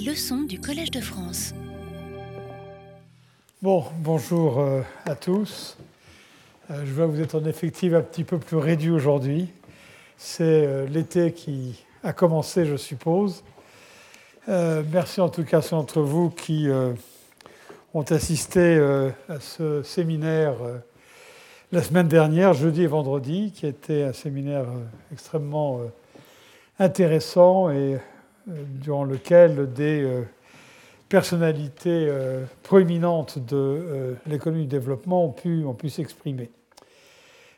Leçons du Collège de France. Bon, bonjour euh, à tous. Euh, je vois que vous êtes en effectif un petit peu plus réduit aujourd'hui. C'est euh, l'été qui a commencé, je suppose. merci en tout cas à ceux d'entre vous qui ont assisté à ce séminaire la semaine dernière, jeudi et vendredi, qui était un séminaire extrêmement intéressant et durant lequel des personnalités proéminentes de l'économie du développement ont pu, ont pu s'exprimer.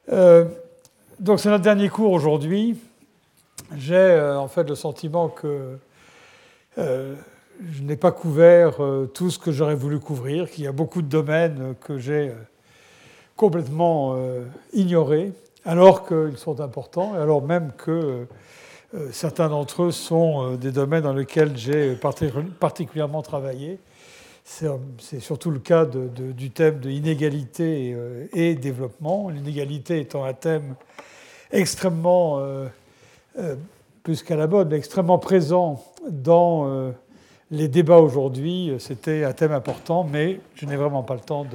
donc c'est notre dernier cours aujourd'hui. J'ai en fait le sentiment que je n'ai pas couvert tout ce que j'aurais voulu couvrir, qu'il y a beaucoup de domaines que j'ai complètement ignorés, alors qu'ils sont importants, alors même que euh, certains d'entre eux sont euh, des domaines dans lesquels j'ai particulièrement travaillé. C'est surtout le cas du thème de inégalité euh, et développement. L'inégalité étant un thème extrêmement, plus qu'à la mode, mais extrêmement présent dans les débats aujourd'hui. C'était un thème important, mais je n'ai vraiment pas le temps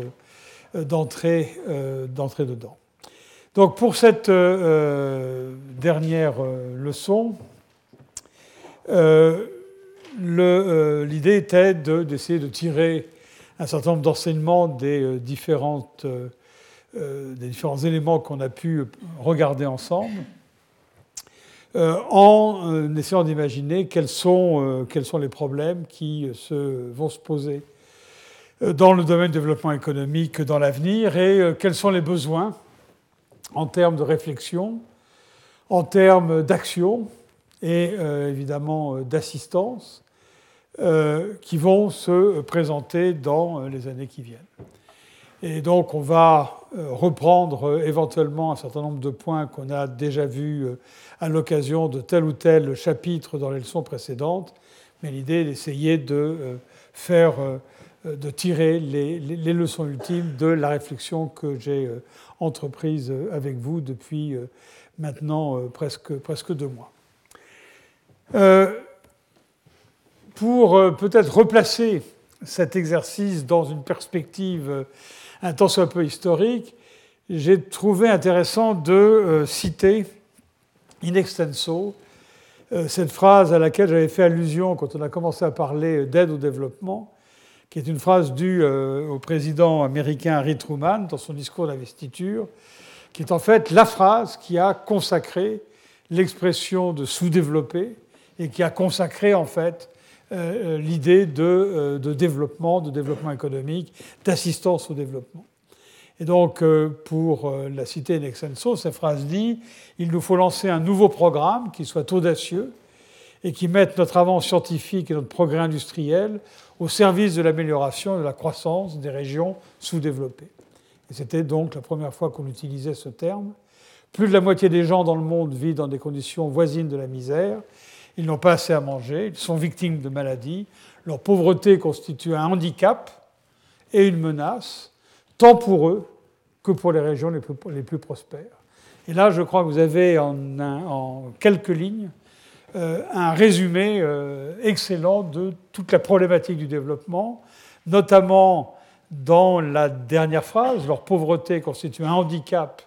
d'entrer dedans. Donc pour cette euh, dernière euh, leçon, euh, l'idée était d'essayer de, tirer un certain nombre d'enseignements des, différents éléments qu'on a pu regarder ensemble, en essayant d'imaginer quels sont, les problèmes qui vont se poser dans le domaine du développement économique dans l'avenir et quels sont les besoins en termes de réflexion, en termes d'action et euh, évidemment euh, d'assistance euh, qui vont se présenter dans les années qui viennent. Et donc on va reprendre éventuellement un certain nombre de points qu'on a déjà vus à l'occasion de tel ou tel chapitre dans les leçons précédentes, mais l'idée est d'essayer de faire de tirer les, leçons ultimes de la réflexion que j'ai entreprise avec vous depuis euh, maintenant euh, presque, presque deux mois. Euh, pour peut-être replacer cet exercice dans une perspective un tant soit peu historique, j'ai trouvé intéressant de citer in extenso cette phrase à laquelle j'avais fait allusion quand on a commencé à parler d'aide au développement, qui est une phrase due euh, au président américain Harry Truman dans son discours d'investiture, qui est en fait la phrase qui a consacré l'expression de sous-développé et qui a consacré en fait euh, euh, l'idée de, développement, de développement économique, d'assistance au développement. Et donc, pour la citer in extenso, cette phrase dit il nous faut lancer un nouveau programme qui soit audacieux et qui mette notre avance scientifique et notre progrès industriel au service de l'amélioration de la croissance des régions sous-développées. Et c'était donc la première fois qu'on utilisait ce terme. Plus de la moitié des gens dans le monde vivent dans des conditions voisines de la misère. Ils n'ont pas assez à manger, ils sont victimes de maladies. Leur pauvreté constitue un handicap et une menace, tant pour eux que pour les régions les plus, prospères. Et là, je crois que vous avez en, quelques lignes un résumé euh, excellent de toute la problématique du développement, notamment dans la dernière phrase, leur pauvreté constitue un handicap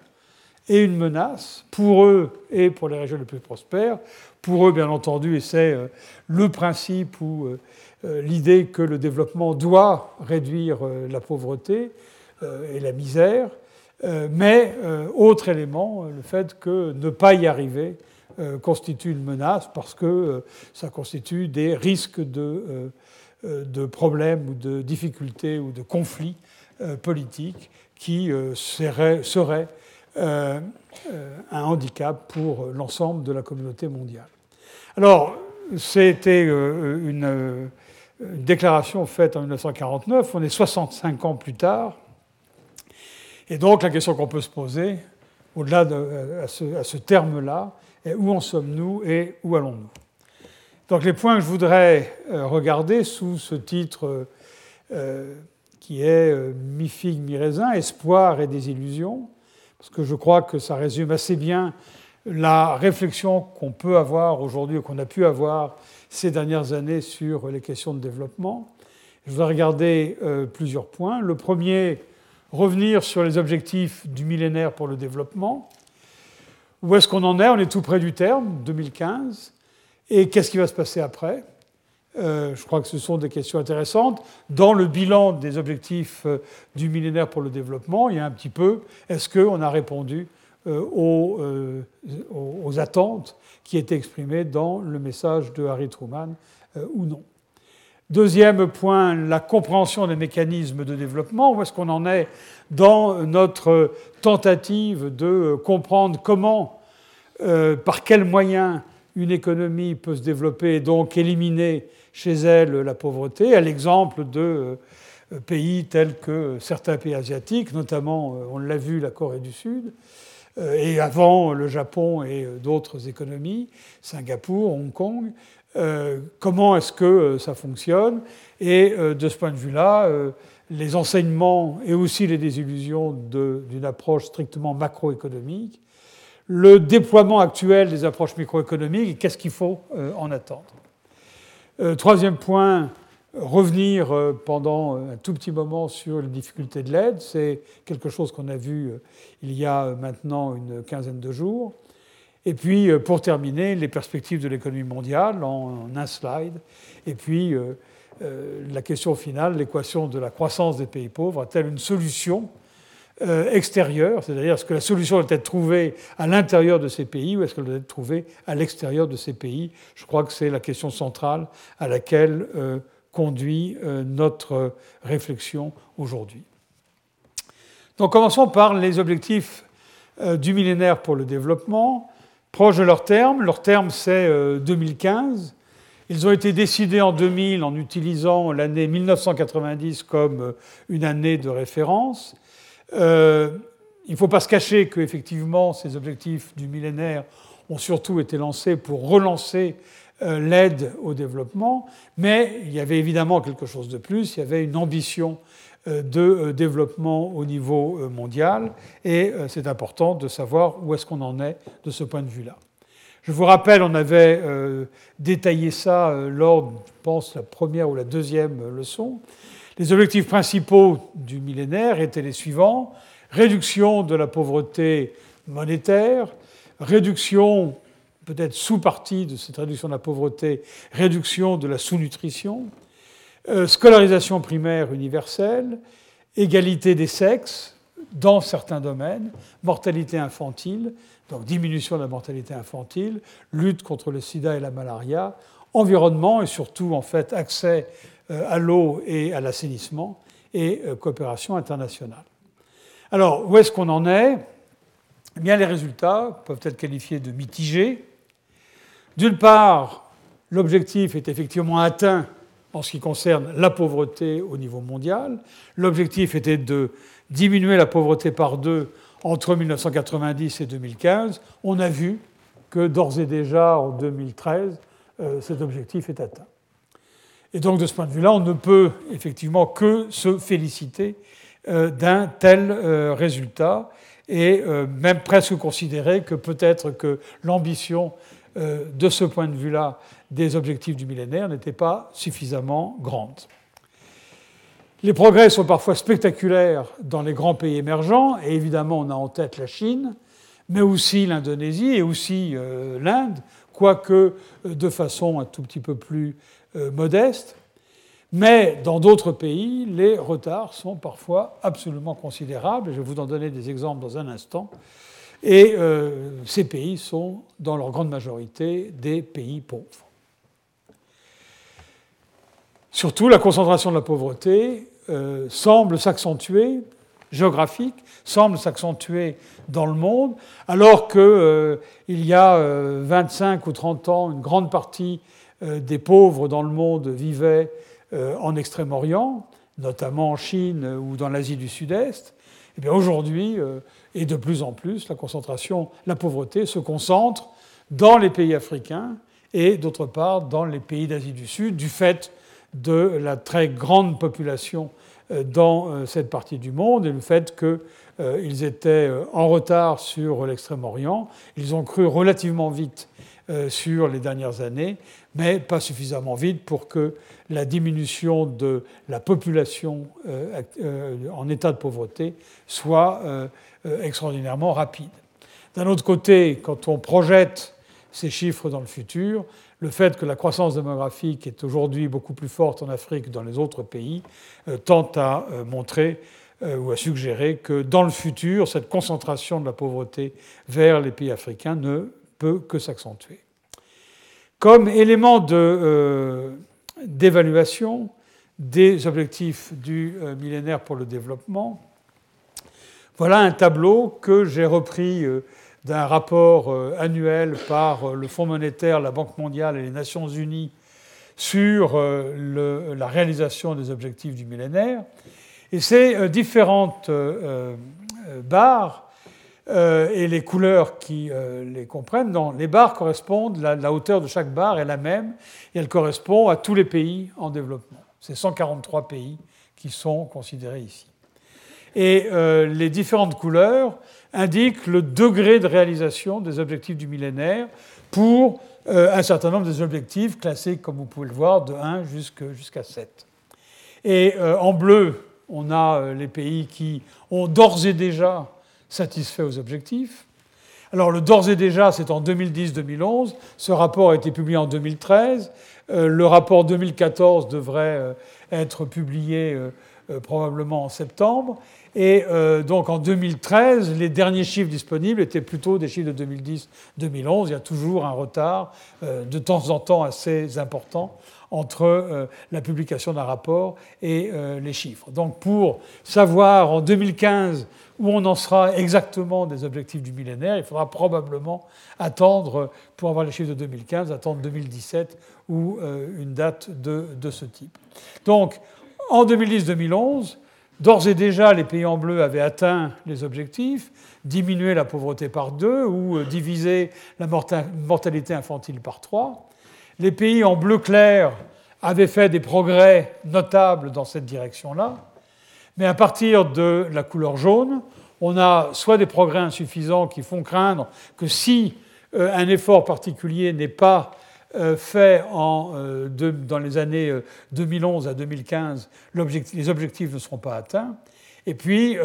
et une menace pour eux et pour les régions les plus prospères. Pour eux, bien entendu, et c'est euh, le principe ou l'idée que le développement doit réduire la pauvreté et la misère, mais autre élément, le fait que ne pas y arriver euh, constitue une menace parce que euh, ça constitue des risques de, euh, de problèmes ou de difficultés ou de conflits politiques qui seraient, un handicap pour l'ensemble de la communauté mondiale. Alors, c'était une, déclaration faite en 1949, on est 65 ans plus tard, et donc la question qu'on peut se poser, au-delà de ce terme-là, où en sommes-nous et où allons-nous? Donc les points que je voudrais euh, regarder sous ce titre euh, qui est euh, mi-figue, mi-raisin, espoir et désillusion, parce que je crois que ça résume assez bien la réflexion qu'on peut avoir aujourd'hui, qu'on a pu avoir ces dernières années sur les questions de développement. Je voudrais regarder plusieurs points. Le premier, revenir sur les objectifs du millénaire pour le développement. Où est-ce qu'on en est? On est tout près du terme, 2015. Et qu'est-ce qui va se passer après? Euh, je crois que ce sont des questions intéressantes. Dans le bilan des objectifs euh, du millénaire pour le développement, il y a un petit peu, est-ce qu'on a répondu euh, aux, aux, attentes qui étaient exprimées dans le message de Harry Truman ou non? Deuxième point, la compréhension des mécanismes de développement. Où est-ce qu'on en est dans notre tentative de comprendre comment, par quels moyens une économie peut se développer et donc éliminer chez elle la pauvreté, à l'exemple de euh, pays tels que certains pays asiatiques, notamment, euh, on l'a vu, la Corée du Sud, euh, et avant le Japon et d'autres économies, Singapour, Hong Kong. Comment est-ce que ça fonctionne? Et de ce point de vue-là, les enseignements et aussi les désillusions d'une approche strictement macroéconomique, le déploiement actuel des approches microéconomiques et qu'est-ce qu'il faut en attendre? Euh, troisième point, revenir euh, pendant un tout petit moment sur les difficultés de l'aide. C'est quelque chose qu'on a vu euh, il y a maintenant une quinzaine de jours. Et puis, pour terminer, les perspectives de l'économie mondiale en un slide. Et puis, la question finale, l'équation de la croissance des pays pauvres, a-t-elle une solution euh, extérieure, c'est-à-dire est-ce que la solution doit être trouvée à l'intérieur de ces pays ou est-ce qu'elle doit être trouvée à l'extérieur de ces pays? Je crois que c'est la question centrale à laquelle euh, conduit euh, notre réflexion aujourd'hui. Donc commençons par les objectifs du millénaire pour le développement, proches de leur terme. Leur terme, c'est 2015. Ils ont été décidés en 2000 en utilisant l'année 1990 comme une année de référence. Euh, il ne faut pas se cacher qu'effectivement, ces objectifs du millénaire ont surtout été lancés pour relancer euh, l'aide au développement, mais il y avait évidemment quelque chose de plus, il y avait une ambition euh, de développement au niveau mondial, et c'est important de savoir où est-ce qu'on en est de ce point de vue-là. Je vous rappelle, on avait détaillé ça lors, je pense, la première ou la deuxième leçon. Les objectifs principaux du millénaire étaient les suivants réduction de la pauvreté monétaire, réduction, peut-être sous-partie de cette réduction de la pauvreté, réduction de la sous-nutrition, euh, scolarisation primaire universelle, égalité des sexes dans certains domaines, mortalité infantile, donc diminution de la mortalité infantile, lutte contre le sida et la malaria, environnement et surtout en fait accès euh, à l'eau et à l'assainissement et euh, coopération internationale. Alors, où est-ce qu'on en est? Eh bien, Les résultats peuvent être qualifiés de mitigés. D'une part, l'objectif est effectivement atteint en ce qui concerne la pauvreté au niveau mondial. L'objectif était de diminuer la pauvreté par deux entre 1990 et 2015. On a vu que d'ores et déjà en 2013, euh, cet objectif est atteint. Et donc, de ce point de vue-là, on ne peut effectivement que se féliciter euh, d'un tel euh, résultat et même presque considérer que peut-être que l'ambition de ce point de vue-là des objectifs du millénaire n'était pas suffisamment grande. Les progrès sont parfois spectaculaires dans les grands pays émergents, et évidemment on a en tête la Chine, mais aussi l'Indonésie et aussi l'Inde, quoique de façon un tout petit peu plus euh, modeste. Mais dans d'autres pays, les retards sont parfois absolument considérables. Je vais vous en donner des exemples dans un instant. Et euh, ces pays sont, dans leur grande majorité, des pays pauvres. Surtout, la concentration de la pauvreté euh, semble s'accentuer, géographique, semble s'accentuer dans le monde, alors qu'il y a 25 ou 30 ans, une grande partie euh, des pauvres dans le monde vivaient euh, en Extrême-Orient, notamment en Chine ou dans l'Asie du Sud-Est, eh bien aujourd'hui, euh, et de plus en plus, la la pauvreté se concentre dans les pays africains et d'autre part dans les pays d'Asie du Sud, du fait de la très grande population dans cette partie du monde et le fait qu'ils étaient en retard sur l'Extrême-Orient. Ils ont cru relativement vite sur les dernières années, mais pas suffisamment vite pour que la diminution de la population en état de pauvreté soit extraordinairement rapide. D'un autre côté, quand on projette ces chiffres dans le futur, le fait que la croissance démographique est aujourd'hui beaucoup plus forte en Afrique que dans les autres pays euh, tend à euh, montrer euh, ou à suggérer que dans le futur, cette concentration de la pauvreté vers les pays africains ne peut que s'accentuer. Comme élément d'évaluation des objectifs du millénaire pour le développement, voilà un tableau que j'ai repris d'un rapport euh, annuel par euh, le Fonds monétaire, la Banque mondiale et les Nations unies sur euh, la réalisation des objectifs du millénaire. Et ces différentes barres et les couleurs qui les comprennent, les barres correspondent, la, la, hauteur de chaque barre est la même, et elle correspond à tous les pays en développement. C'est 143 pays qui sont considérés ici. Et les différentes couleurs indique le degré de réalisation des objectifs du millénaire pour euh, un certain nombre des objectifs classés, comme vous pouvez le voir, de 1 jusqu'à 7. Et euh, en bleu, on a euh, les pays qui ont d'ores et déjà satisfait aux objectifs. Alors le d'ores et déjà, c'est en 2010-2011. Ce rapport a été publié en 2013. le rapport 2014 devrait être publié probablement en septembre. Et euh, donc en 2013, les derniers chiffres disponibles étaient plutôt des chiffres de 2010-2011. Il y a toujours un retard euh, de temps en temps assez important entre euh, la publication d'un rapport et les chiffres. Donc pour savoir en 2015 où on en sera exactement des objectifs du millénaire, il faudra probablement attendre, pour avoir les chiffres de 2015, attendre 2017 ou une date de, de ce type. Donc en 2010-2011, D'ores et déjà, les pays en bleu avaient atteint les objectifs, diminué la pauvreté par deux ou euh, divisé la mortalité infantile par trois. Les pays en bleu clair avaient fait des progrès notables dans cette direction-là. Mais à partir de la couleur jaune, on a soit des progrès insuffisants qui font craindre que si euh, un effort particulier n'est pas fait en, euh, dans les années 2011 euh, à 2015, les objectifs ne seront pas atteints. Et puis,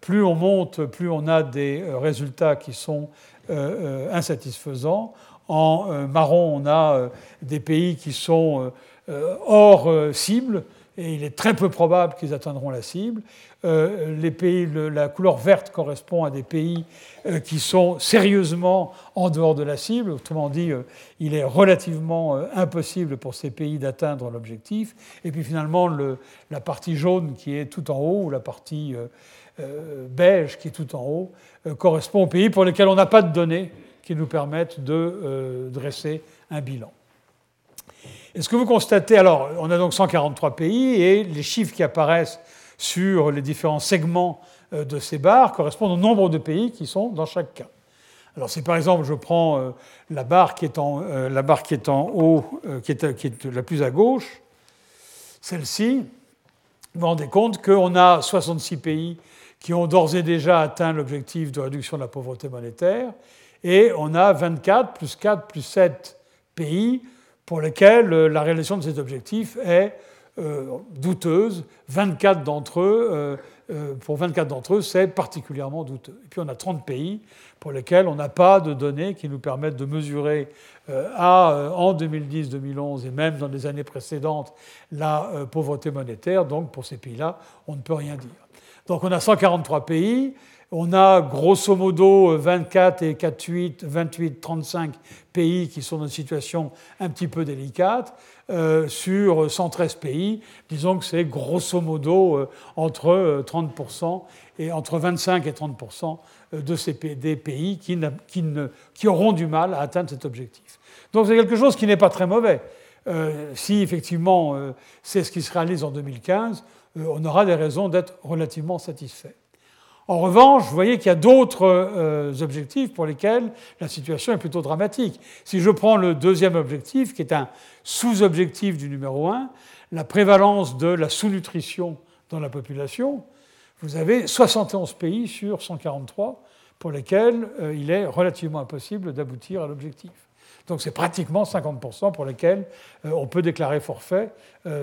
plus on monte, plus on a des résultats qui sont insatisfaisants. En marron, on a des pays qui sont hors cible, et il est très peu probable qu'ils atteindront la cible. Euh, les pays, la couleur verte correspond à des pays euh, qui sont sérieusement en dehors de la cible. Autrement dit, euh, il est relativement impossible pour ces pays d'atteindre l'objectif. Et puis finalement, la partie jaune qui est tout en haut, ou la partie beige qui est tout en haut, correspond aux pays pour lesquels on n'a pas de données qui nous permettent de dresser un bilan. Est ce que vous constatez, alors on a donc 143 pays et les chiffres qui apparaissent sur les différents segments euh, de ces barres correspondent au nombre de pays qui sont dans chaque cas. Alors si par exemple je prends euh, la barre qui est en, euh, la barre qui est en haut, qui est, qui est la plus à gauche, celle-ci, vous vous rendez compte qu'on a 66 pays qui ont d'ores et déjà atteint l'objectif de réduction de la pauvreté monétaire, et on a 24 plus 4 plus 7 pays pour lesquels la réalisation de cet objectif est euh, douteuses. 24 d'entre eux, euh, euh, pour 24 d'entre eux, c'est particulièrement douteux. Et puis on a 30 pays pour lesquels on n'a pas de données qui nous permettent de mesurer à, en 2010, 2011 et même dans les années précédentes la pauvreté monétaire. Donc pour ces pays-là, on ne peut rien dire. Donc on a 143 pays. On a grosso modo 24 et 4, 8, 28, 35 pays qui sont dans une situation un petit peu délicate. Euh, sur 113 pays, disons que c'est grosso modo euh, entre 30% euh, et entre 25 et 30% de ces des pays qui, auront du mal à atteindre cet objectif. Donc c'est quelque chose qui n'est pas très mauvais. si effectivement c'est ce qui se réalise en 2015, on aura des raisons d'être relativement satisfait. En revanche, vous voyez qu'il y a d'autres euh, objectifs pour lesquels la situation est plutôt dramatique. Si je prends le deuxième objectif, qui est un sous-objectif du numéro 1, la prévalence de la sous-nutrition dans la population, vous avez 71 pays sur 143 pour lesquels euh, il est relativement impossible d'aboutir à l'objectif. Donc c'est pratiquement 50% pour lesquels on peut déclarer forfait.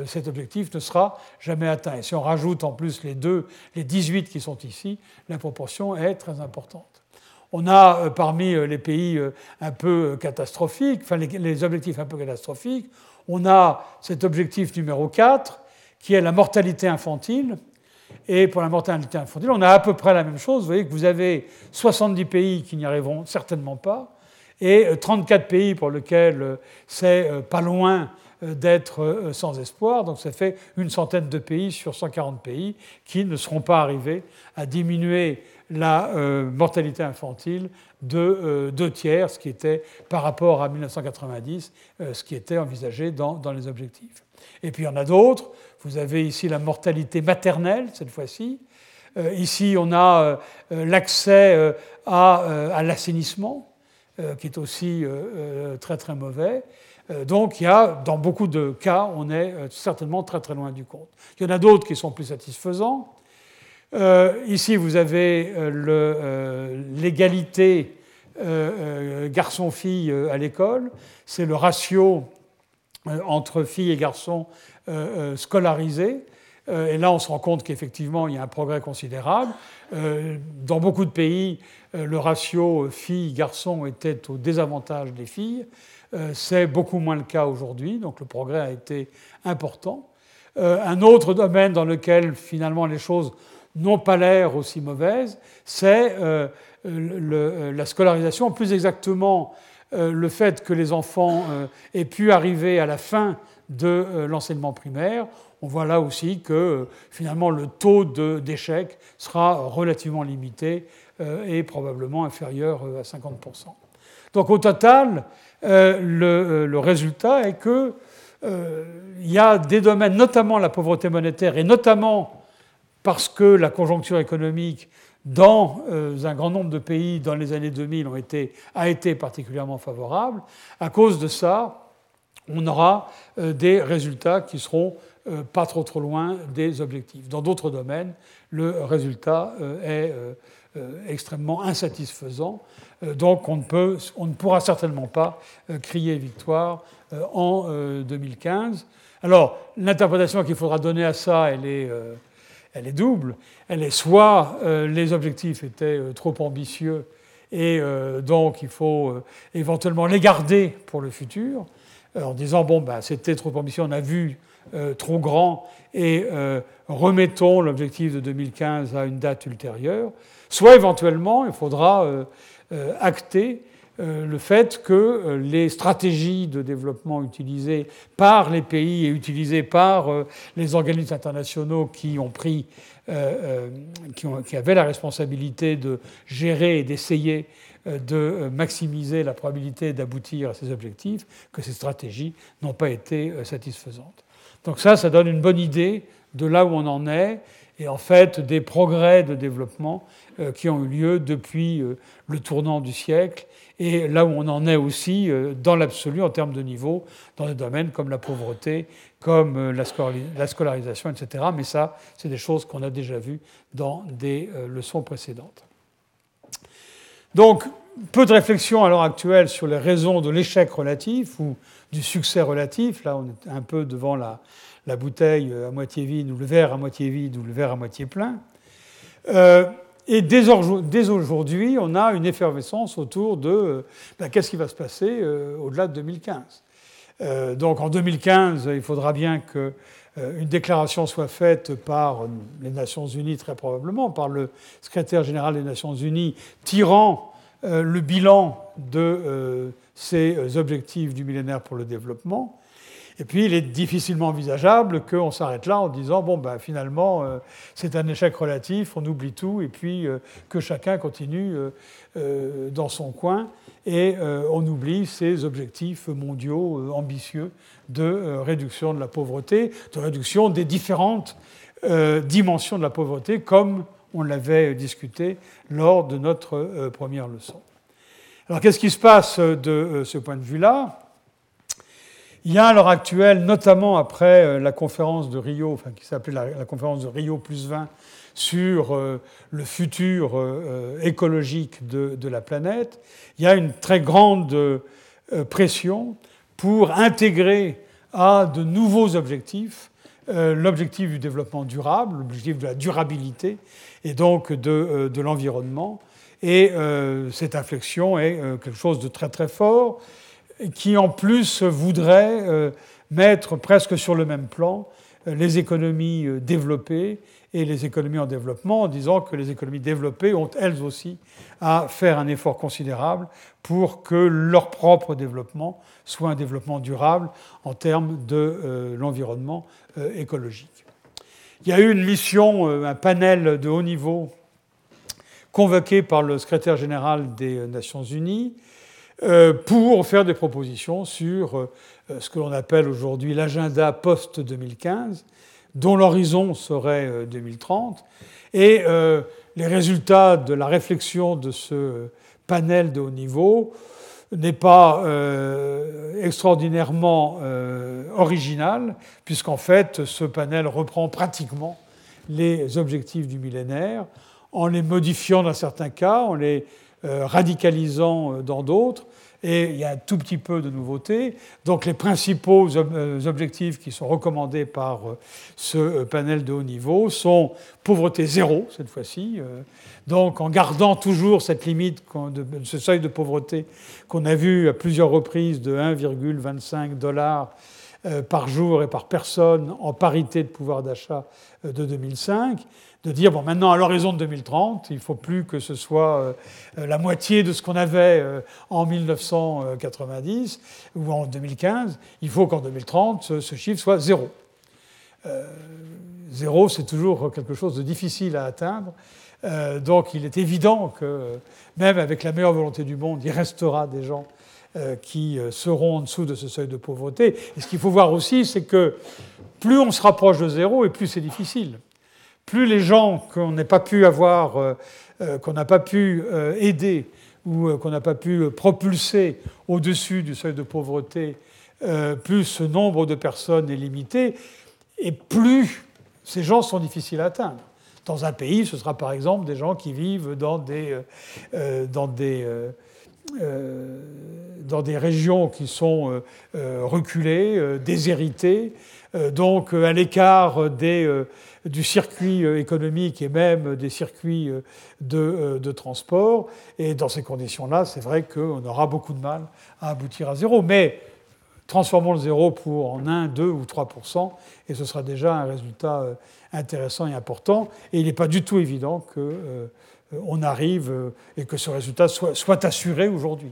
cet objectif ne sera jamais atteint. Et si on rajoute en plus les deux, les 18 qui sont ici, la proportion est très importante. On a parmi les pays un peu catastrophiques, enfin les objectifs un peu catastrophiques, on a cet objectif numéro 4 qui est la mortalité infantile. Et pour la mortalité infantile, on a à peu près la même chose. Vous voyez que vous avez 70 pays qui n'y arriveront certainement pas, et 34 pays pour lesquels euh, c'est euh, pas loin euh, d'être sans espoir. Donc ça fait une centaine de pays sur 140 pays qui ne seront pas arrivés à diminuer la mortalité infantile de deux tiers, ce qui était par rapport à 1990, ce qui était envisagé dans les objectifs. Et puis il y en a d'autres. Vous avez ici la mortalité maternelle, cette fois-ci. Euh, ici, on a euh, euh, l'accès à, l'assainissement, qui est aussi très très mauvais. Donc, il y a, dans beaucoup de cas, on est certainement très très loin du compte. Il y en a d'autres qui sont plus satisfaisants. ici, vous avez l'égalité garçon-fille à l'école. C'est le ratio entre filles et garçons euh, euh, scolarisés. Euh, et là, on se rend compte qu'effectivement, il y a un progrès considérable. Dans beaucoup de pays, le ratio filles-garçons était au désavantage des filles. C'est beaucoup moins le cas aujourd'hui, donc le progrès a été important. Un autre domaine dans lequel finalement les choses n'ont pas l'air aussi mauvaises, c'est la scolarisation, plus exactement le fait que les enfants aient pu arriver à la fin de euh, l'enseignement primaire, on voit là aussi que euh, finalement le taux d'échec sera relativement limité euh, et probablement inférieur à 50%. Donc au total, le, résultat est que il y a des domaines, notamment la pauvreté monétaire, et notamment parce que la conjoncture économique dans un grand nombre de pays dans les années 2000 ont été, a été particulièrement favorable. À cause de ça, on aura euh, des résultats qui seront euh, pas trop trop loin des objectifs. Dans d'autres domaines, le résultat euh, est extrêmement insatisfaisant. Donc on ne, peut, on ne pourra certainement pas crier victoire en 2015. Alors l'interprétation qu'il faudra donner à ça, elle est, elle est double. Elle est soit les objectifs étaient trop ambitieux et donc il faut éventuellement les garder pour le futur, euh, en disant bon, ben, c'était trop ambitieux, on a vu euh, trop grand, et euh, remettons l'objectif de 2015 à une date ultérieure. Soit éventuellement, il faudra acter le fait que les stratégies de développement utilisées par les pays et utilisées par les organismes internationaux qui ont pris, qui, avaient la responsabilité de gérer et d'essayer euh, de euh, maximiser la probabilité d'aboutir à ces objectifs, que ces stratégies n'ont pas été euh, satisfaisantes. Donc ça, ça donne une bonne idée de là où on en est et en fait des progrès de développement qui ont eu lieu depuis le tournant du siècle et là où on en est aussi dans l'absolu en termes de niveau dans des domaines comme la pauvreté, comme la scolarisation, etc. Mais ça, c'est des choses qu'on a déjà vues dans des leçons précédentes. Donc, peu de réflexion à l'heure actuelle sur les raisons de l'échec relatif ou du succès relatif. Là, on est un peu devant la, bouteille à moitié vide ou le verre à moitié vide ou le verre à moitié plein. Euh, et dès aujourd'hui, on a une effervescence autour de euh, ben, qu'est-ce qui va se passer euh, au-delà de 2015. donc en 2015, il faudra bien que une déclaration soit faite par les Nations Unies, très probablement, par le secrétaire général des Nations Unies, tirant le bilan de euh, ces objectifs du millénaire pour le développement. Et puis, il est difficilement envisageable qu'on s'arrête là en disant bon, ben, finalement, c'est un échec relatif, on oublie tout, et puis que chacun continue dans son coin, et on oublie ces objectifs mondiaux ambitieux de euh, réduction de la pauvreté, de réduction des différentes euh, dimensions de la pauvreté, comme on l'avait discuté lors de notre euh, première leçon. Alors qu'est-ce qui se passe de ce point de vue-là? Il y a à l'heure actuelle, notamment après la conférence de Rio, qui s'appelait la, conférence de Rio plus 20, sur le futur écologique de, la planète, il y a une très grande pression pour intégrer à de nouveaux objectifs l'objectif du développement durable, l'objectif de la durabilité et donc de, de l'environnement. Et cette inflexion est quelque chose de très très fort qui en plus voudrait mettre presque sur le même plan les économies développées et les économies en développement en disant que les économies développées ont elles aussi à faire un effort considérable pour que leur propre développement soit un développement durable en termes de euh, l'environnement euh, écologique. Il y a eu une mission, euh, un panel de haut niveau convoqué par le secrétaire général des Nations Unies pour faire des propositions sur ce que l'on appelle aujourd'hui l'agenda post-2015 dont l'horizon serait 2030. Euh, Et euh, les résultats de la réflexion de ce panel de haut niveau n'est pas euh, extraordinairement original, puisqu'en fait, ce panel reprend pratiquement les objectifs du millénaire, en les modifiant dans certains cas, en les radicalisant dans d'autres, et il y a un tout petit peu de nouveautés. Donc les principaux euh, objectifs qui sont recommandés par euh, ce euh, panel de haut niveau sont pauvreté zéro cette fois-ci, donc en gardant toujours cette limite, ce seuil de pauvreté qu'on a vu à plusieurs reprises de 1,25 dollars par jour et par personne en parité de pouvoir d'achat de 2005 de dire, bon, maintenant, à l'horizon de 2030, il ne faut plus que ce soit euh, la moitié de ce qu'on avait euh, en 1990 ou en 2015, il faut qu'en 2030, ce, chiffre soit zéro. Euh, zéro, c'est toujours quelque chose de difficile à atteindre. donc il est évident que même avec la meilleure volonté du monde, il restera des gens qui seront en dessous de ce seuil de pauvreté. Et ce qu'il faut voir aussi, c'est que plus on se rapproche de zéro, et plus c'est difficile plus les gens qu'on n'a pas pu avoir, euh, euh, qu'on n'a pas pu euh, aider ou qu'on n'a pas pu propulser au-dessus du seuil de pauvreté, plus ce nombre de personnes est limité, et plus ces gens sont difficiles à atteindre. Dans un pays, ce sera par exemple des gens qui vivent dans des, dans des, dans des régions qui sont reculées, déshéritées, donc à l'écart des du circuit euh, économique et même des circuits euh, euh, de, transport. Et dans ces conditions-là, c'est vrai qu'on aura beaucoup de mal à aboutir à zéro. Mais transformons le zéro pour en 1, 2 ou 3 et ce sera déjà un résultat intéressant et important. Et il n'est pas du tout évident qu'on arrive et que ce résultat soit, soit assuré aujourd'hui.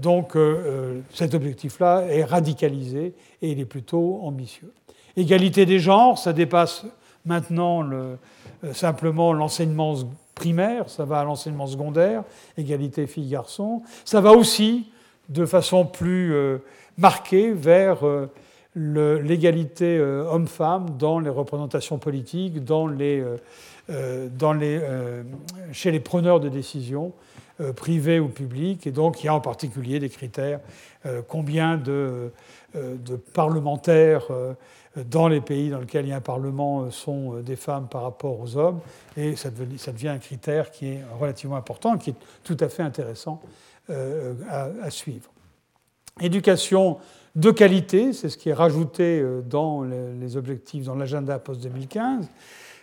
Donc cet objectif-là est radicalisé et il est plutôt ambitieux. Égalité des genres, ça dépasse maintenant euh, simplement l'enseignement primaire, ça va à l'enseignement secondaire, égalité filles-garçons. Ça va aussi de façon plus euh, marquée vers euh, l'égalité homme-femme dans les représentations politiques, dans les, chez les preneurs de décisions, privés ou publics. Et donc il y a en particulier des critères, combien de parlementaires dans les pays dans lesquels il y a un Parlement euh, sont euh, des femmes par rapport aux hommes, et ça devient, un critère qui est relativement important, qui est tout à fait intéressant euh, à, suivre. Éducation de qualité, c'est ce qui est rajouté dans les objectifs, dans l'agenda post-2015,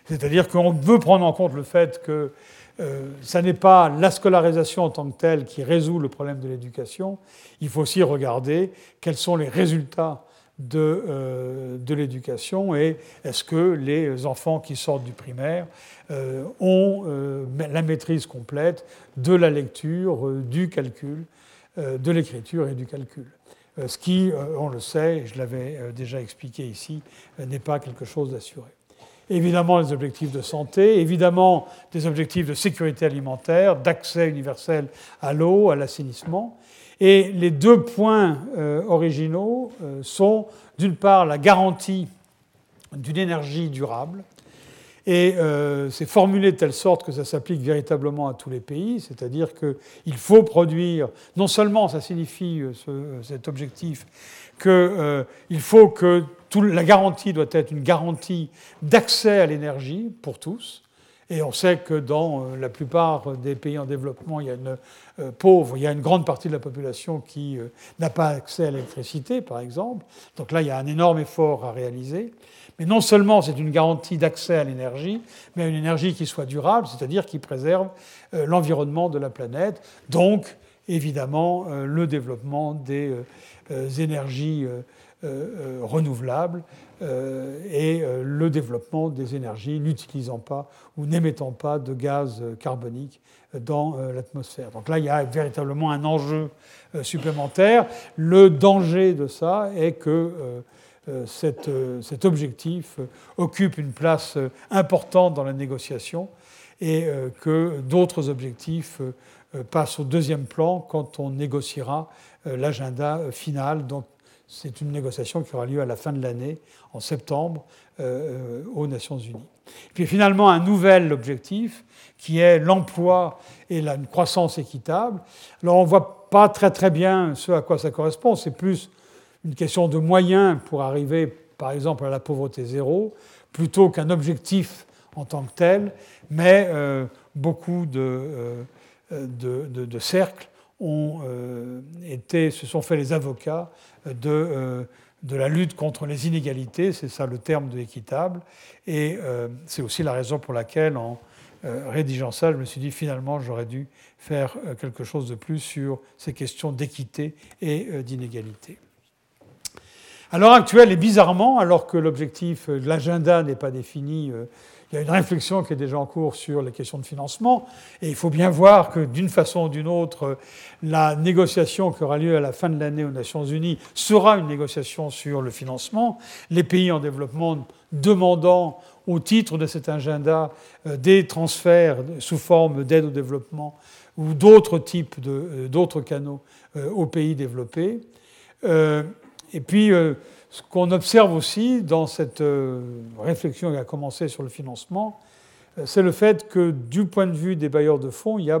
c'est-à-dire qu'on veut prendre en compte le fait que ce n'est pas la scolarisation en tant que telle qui résout le problème de l'éducation, il faut aussi regarder quels sont les résultats de, euh, de l'éducation et est-ce que les enfants qui sortent du primaire euh, ont euh, la maîtrise complète de la lecture, du calcul, de l'écriture et du calcul. ce qui, on le sait, je l'avais déjà expliqué ici, n'est pas quelque chose d'assuré. Évidemment, les objectifs de santé, évidemment, des objectifs de sécurité alimentaire, d'accès universel à l'eau, à l'assainissement, et les deux points euh, originaux euh, sont, d'une part, la garantie d'une énergie durable, et euh, c'est formulé de telle sorte que ça s'applique véritablement à tous les pays, c'est-à-dire qu'il faut produire, non seulement ça signifie cet objectif, qu'il faut que la garantie doit être une garantie d'accès à l'énergie pour tous, Et on sait que dans la plupart des pays en développement, il y a une pauvre, il y a une grande partie de la population qui n'a pas accès à l'électricité, par exemple. Donc là, il y a un énorme effort à réaliser. Mais non seulement c'est une garantie d'accès à l'énergie, mais à une énergie qui soit durable, c'est-à-dire qui préserve l'environnement de la planète. Donc, évidemment, le développement des énergies renouvelables euh, et euh, le développement des énergies n'utilisant pas ou n'émettant pas de gaz carbonique dans euh, l'atmosphère. Donc là, il y a véritablement un enjeu supplémentaire. Le danger de ça est que cet, objectif occupe une place importante dans la négociation et que d'autres objectifs passent au deuxième plan quand on négociera l'agenda final. C'est une négociation qui aura lieu à la fin de l'année, en septembre, euh, euh, aux Nations Unies. puis finalement, un nouvel objectif qui est l'emploi et la, une croissance équitable. Alors on ne voit pas très très bien ce à quoi ça correspond. C'est plus une question de moyens pour arriver, par exemple, à la pauvreté zéro, plutôt qu'un objectif en tant que tel. Mais euh, beaucoup de, de, cercles ont été, se sont fait les avocats de, de la lutte contre les inégalités, c'est ça le terme de équitable, et euh, c'est aussi la raison pour laquelle, en euh, rédigeant ça, je me suis dit finalement j'aurais dû faire euh, quelque chose de plus sur ces questions d'équité et d'inégalité. À l'heure actuelle, et bizarrement, alors que l'objectif, l'agenda n'est pas défini il y a une réflexion qui est déjà en cours sur les questions de financement, et il faut bien voir que d'une façon ou d'une autre, la négociation qui aura lieu à la fin de l'année aux Nations Unies sera une négociation sur le financement. Les pays en développement demandant au titre de cet agenda euh, des transferts sous forme d'aide au développement ou d'autres types euh, d'autres canaux euh, aux pays développés. Et puis, ce qu'on observe aussi dans cette euh, réflexion qui a commencé sur le financement, euh, c'est le fait que du point de vue des bailleurs de fonds, il y a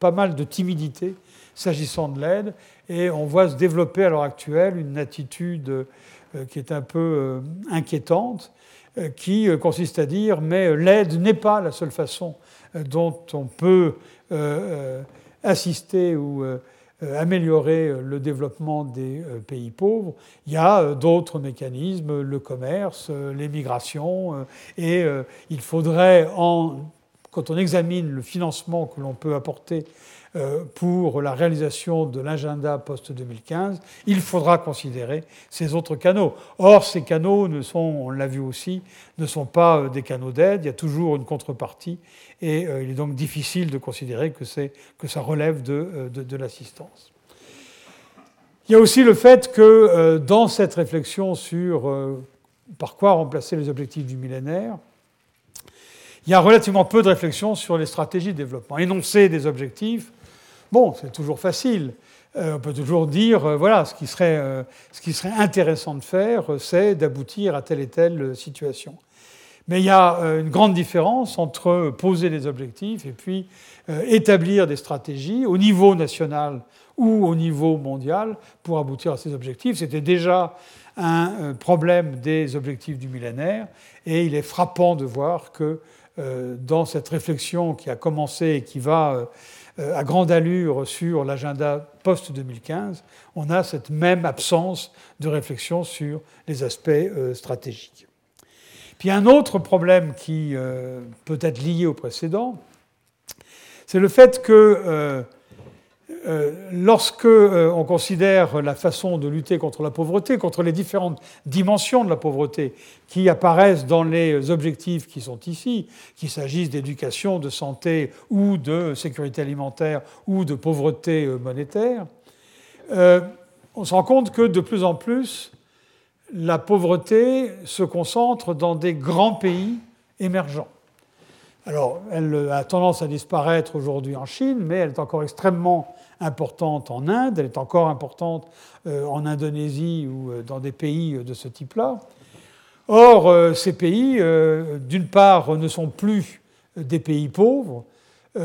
pas mal de timidité s'agissant de l'aide, et on voit se développer à l'heure actuelle une attitude euh, qui est un peu inquiétante, qui consiste à dire mais l'aide n'est pas la seule façon dont on peut assister ou euh, améliorer euh, le développement des euh, pays pauvres. Il y a d'autres mécanismes, le commerce, les migrations, et il faudrait, quand on examine le financement que l'on peut apporter pour la réalisation de l'agenda post-2015, il faudra considérer ces autres canaux. Or, ces canaux ne sont, on l'a vu aussi, ne sont pas des canaux d'aide, il y a toujours une contrepartie et euh, il est donc difficile de considérer que, ça relève euh, de, de, l'assistance. Il y a aussi le fait que euh, dans cette réflexion sur par quoi remplacer les objectifs du millénaire, il y a relativement peu de réflexion sur les stratégies de développement. Énoncer des objectifs, bon, c'est toujours facile. on peut toujours dire, voilà, ce qui, serait, ce qui serait intéressant de faire, c'est d'aboutir à telle et telle situation. Mais il y a euh, une grande différence entre poser des objectifs et puis euh, établir des stratégies au niveau national ou au niveau mondial pour aboutir à ces objectifs. C'était déjà un euh, problème des objectifs du millénaire et il est frappant de voir que dans cette réflexion qui a commencé et qui va à grande allure sur l'agenda post-2015, on a cette même absence de réflexion sur les aspects stratégiques. Puis un autre problème qui euh, peut être lié au précédent, c'est le fait que euh, euh, lorsque on considère la façon de lutter contre la pauvreté, contre les différentes dimensions de la pauvreté qui apparaissent dans les objectifs qui sont ici, qu'il s'agisse d'éducation, de santé ou de sécurité alimentaire ou de pauvreté monétaire, on se rend compte que de plus en plus, la pauvreté se concentre dans des grands pays émergents. Alors, elle a tendance à disparaître aujourd'hui en Chine, mais elle est encore extrêmement importante en Inde, elle est encore importante euh, en Indonésie ou euh, dans des pays de ce type-là. Or, euh, ces pays, d'une part, ne sont plus des pays pauvres,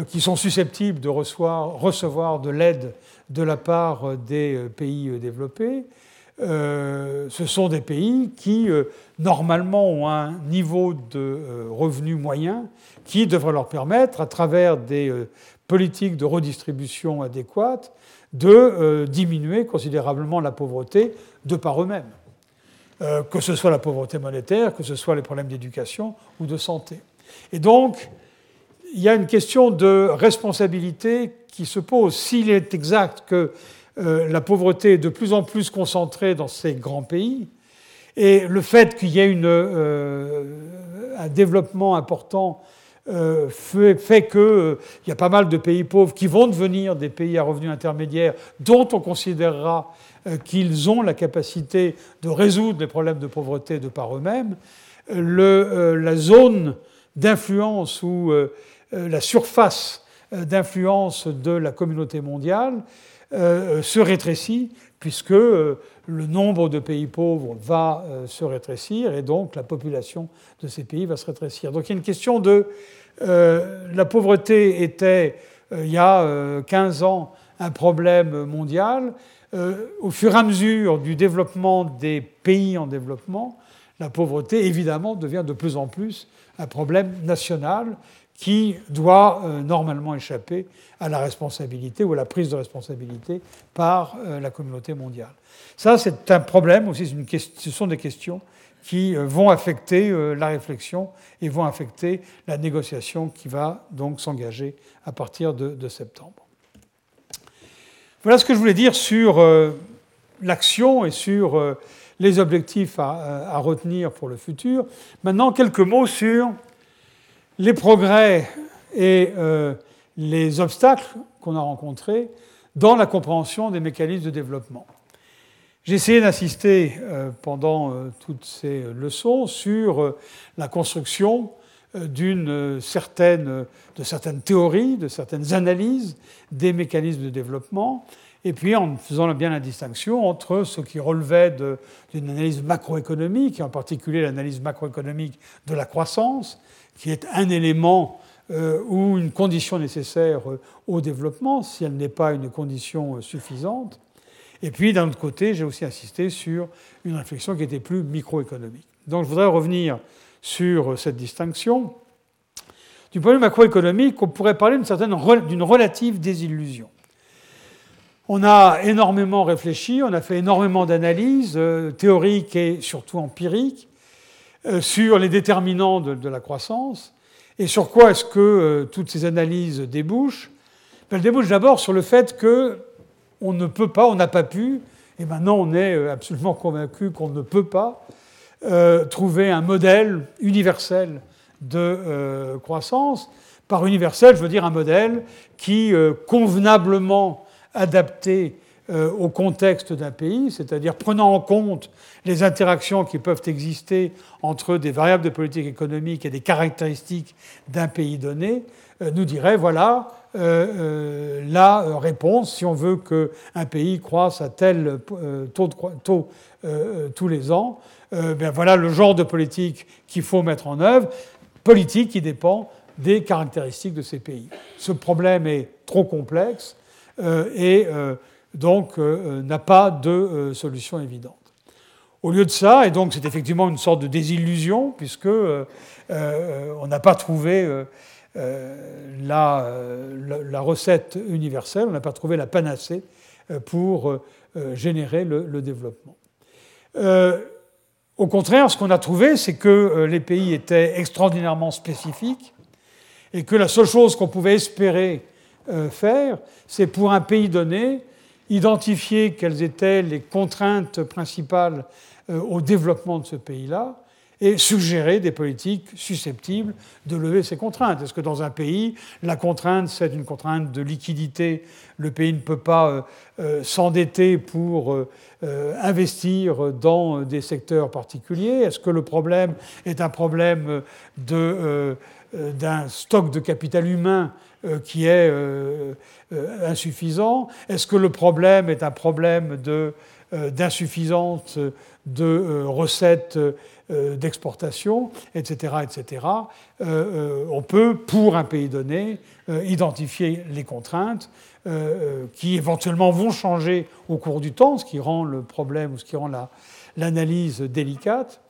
qui sont susceptibles de recevoir de l'aide de la part des pays développés, ce sont des pays qui, normalement, ont un niveau de revenu moyen qui devrait leur permettre, à travers des politiques de redistribution adéquates, de diminuer considérablement la pauvreté de par eux-mêmes. que ce soit la pauvreté monétaire, que ce soit les problèmes d'éducation ou de santé. Et donc, il y a une question de responsabilité qui se pose. S'il est exact que euh, la pauvreté est de plus en plus concentrée dans ces grands pays, et le fait qu'il y ait euh, un développement important euh, fait, fait qu'il y a pas mal de pays pauvres qui vont devenir des pays à revenus intermédiaires dont on considérera qu'ils ont la capacité de résoudre les problèmes de pauvreté de par eux-mêmes, la zone d'influence ou euh, la surface euh, d'influence de la communauté mondiale euh, se rétrécit, puisque le nombre de pays pauvres va se rétrécir et donc la population de ces pays va se rétrécir. Donc il y a une question de... la pauvreté était, il y a 15 ans, un problème mondial. au fur et à mesure du développement des pays en développement, la pauvreté, évidemment, devient de plus en plus un problème national qui doit euh, normalement échapper à la responsabilité ou à la prise de responsabilité par euh, la communauté mondiale. Ça, c'est un problème aussi, ce sont des questions qui euh, vont affecter la réflexion et vont affecter la négociation qui va donc s'engager à partir de, septembre. Voilà ce que je voulais dire sur l'action et sur les objectifs à, retenir pour le futur. Maintenant, quelques mots sur les progrès et euh, les obstacles qu'on a rencontrés dans la compréhension des mécanismes de développement. J'ai essayé d'insister euh, pendant euh, toutes ces leçons sur la construction d'une certaine, de certaines théories, de certaines analyses des mécanismes de développement, et puis en faisant bien la distinction entre ce qui relevait d'une analyse macroéconomique, et en particulier l'analyse macroéconomique de la croissance, qui est un élément euh, ou une condition nécessaire euh, au développement, si elle n'est pas une condition euh, suffisante. Et puis, d'un autre côté, j'ai aussi insisté sur une réflexion qui était plus microéconomique. Donc, je voudrais revenir sur cette distinction. Du point de vue macroéconomique, on pourrait parler d'une certaine d'une relative désillusion. On a énormément réfléchi, on a fait énormément d'analyses théoriques et surtout empiriques sur les déterminants de, la croissance. Et sur quoi est-ce que euh, toutes ces analyses débouchent ben, Elles débouchent d'abord sur le fait qu'on ne peut pas, on n'a pas pu, et maintenant on est euh, absolument convaincu qu'on ne peut pas trouver un modèle universel de croissance. Par universel, je veux dire un modèle qui, convenablement adapté euh, au contexte d'un pays, c'est-à-dire prenant en compte les interactions qui peuvent exister entre des variables de politique économique et des caractéristiques d'un pays donné, euh, nous dirait voilà euh, la réponse si on veut qu'un pays croisse à tel taux, taux tous les ans. Ben voilà le genre de politique qu'il faut mettre en œuvre, politique qui dépend des caractéristiques de ces pays. Ce problème est trop complexe et donc euh, euh, n'a pas de euh, solution évidente. Au lieu de ça, et donc c'est effectivement une sorte de désillusion, puisque on n'a pas trouvé la, recette universelle, on n'a pas trouvé la panacée pour générer le, développement. au contraire, ce qu'on a trouvé, c'est que les pays étaient extraordinairement spécifiques et que la seule chose qu'on pouvait espérer faire, c'est pour un pays donné identifier quelles étaient les contraintes principales euh, au développement de ce pays-là et suggérer des politiques susceptibles de lever ces contraintes. Est-ce que dans un pays, la contrainte, c'est une contrainte de liquidité? Le pays ne peut pas euh, euh, s'endetter pour investir dans des secteurs particuliers Est-ce que le problème est un problème d'un stock de capital humain qui est euh, insuffisant Est-ce que le problème est un problème d'insuffisance de recettes d'exportation, etc., etc. on peut, pour un pays donné, identifier les contraintes qui éventuellement vont changer au cours du temps, ce qui rend le problème ou ce qui rend l'analyse délicate.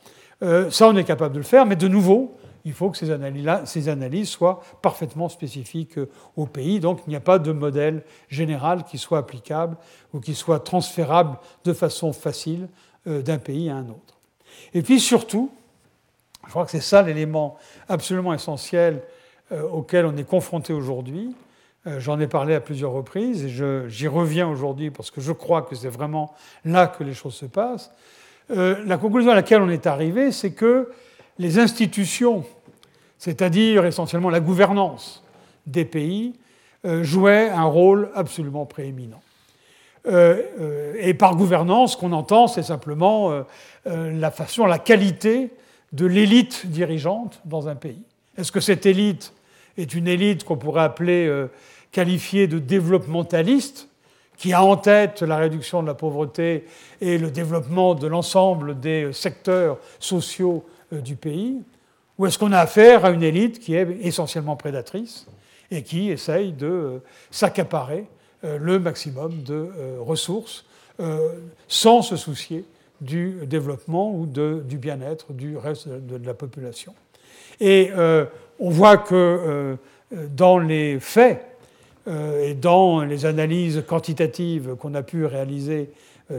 ça, on est capable de le faire, mais de nouveau, il faut que ces analyses, soient parfaitement spécifiques euh, au pays. Donc il n'y a pas de modèle général qui soit applicable ou qui soit transférable de façon facile euh, d'un pays à un autre. Et puis surtout, je crois que c'est ça l'élément absolument essentiel euh, auquel on est confronté aujourd'hui. J'en ai parlé à plusieurs reprises et j'y reviens aujourd'hui parce que je crois que c'est vraiment là que les choses se passent. la conclusion à laquelle on est arrivé, c'est que les institutions c'est-à-dire essentiellement la gouvernance des pays, euh, jouait un rôle absolument prééminent. Euh, euh, et par gouvernance, ce qu'on entend, c'est simplement la façon, la qualité de l'élite dirigeante dans un pays. Est-ce que cette élite est une élite qu'on pourrait appeler, qualifiée de développementaliste, qui a en tête la réduction de la pauvreté et le développement de l'ensemble des secteurs sociaux du pays? Ou est-ce qu'on a affaire à une élite qui est essentiellement prédatrice et qui essaye de euh, s'accaparer euh, le maximum de euh, ressources sans se soucier du développement ou du bien-être du reste de la population. Et on voit que dans les faits et dans les analyses quantitatives qu'on a pu réaliser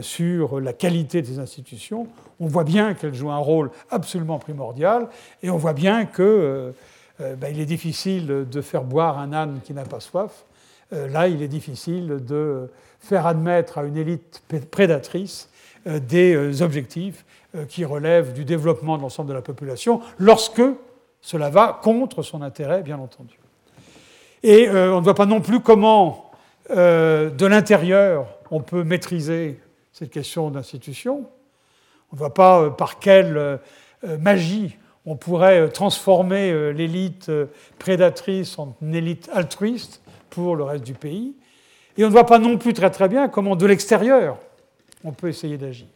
sur la qualité des institutions, on voit bien qu'elles jouent un rôle absolument primordial et on voit bien qu'il euh, euh, ben, est difficile de faire boire un âne qui n'a pas soif. là, il est difficile de faire admettre à une élite prédatrice des objectifs qui relèvent du développement de l'ensemble de la population lorsque cela va contre son intérêt, bien entendu. Et on ne voit pas non plus comment, de l'intérieur, on peut maîtriser cette question d'institution. On ne voit pas euh, par quelle euh, euh, magie on pourrait transformer l'élite prédatrice en élite altruiste pour le reste du pays. Et on ne voit pas non plus très très bien comment de l'extérieur on peut essayer d'agir.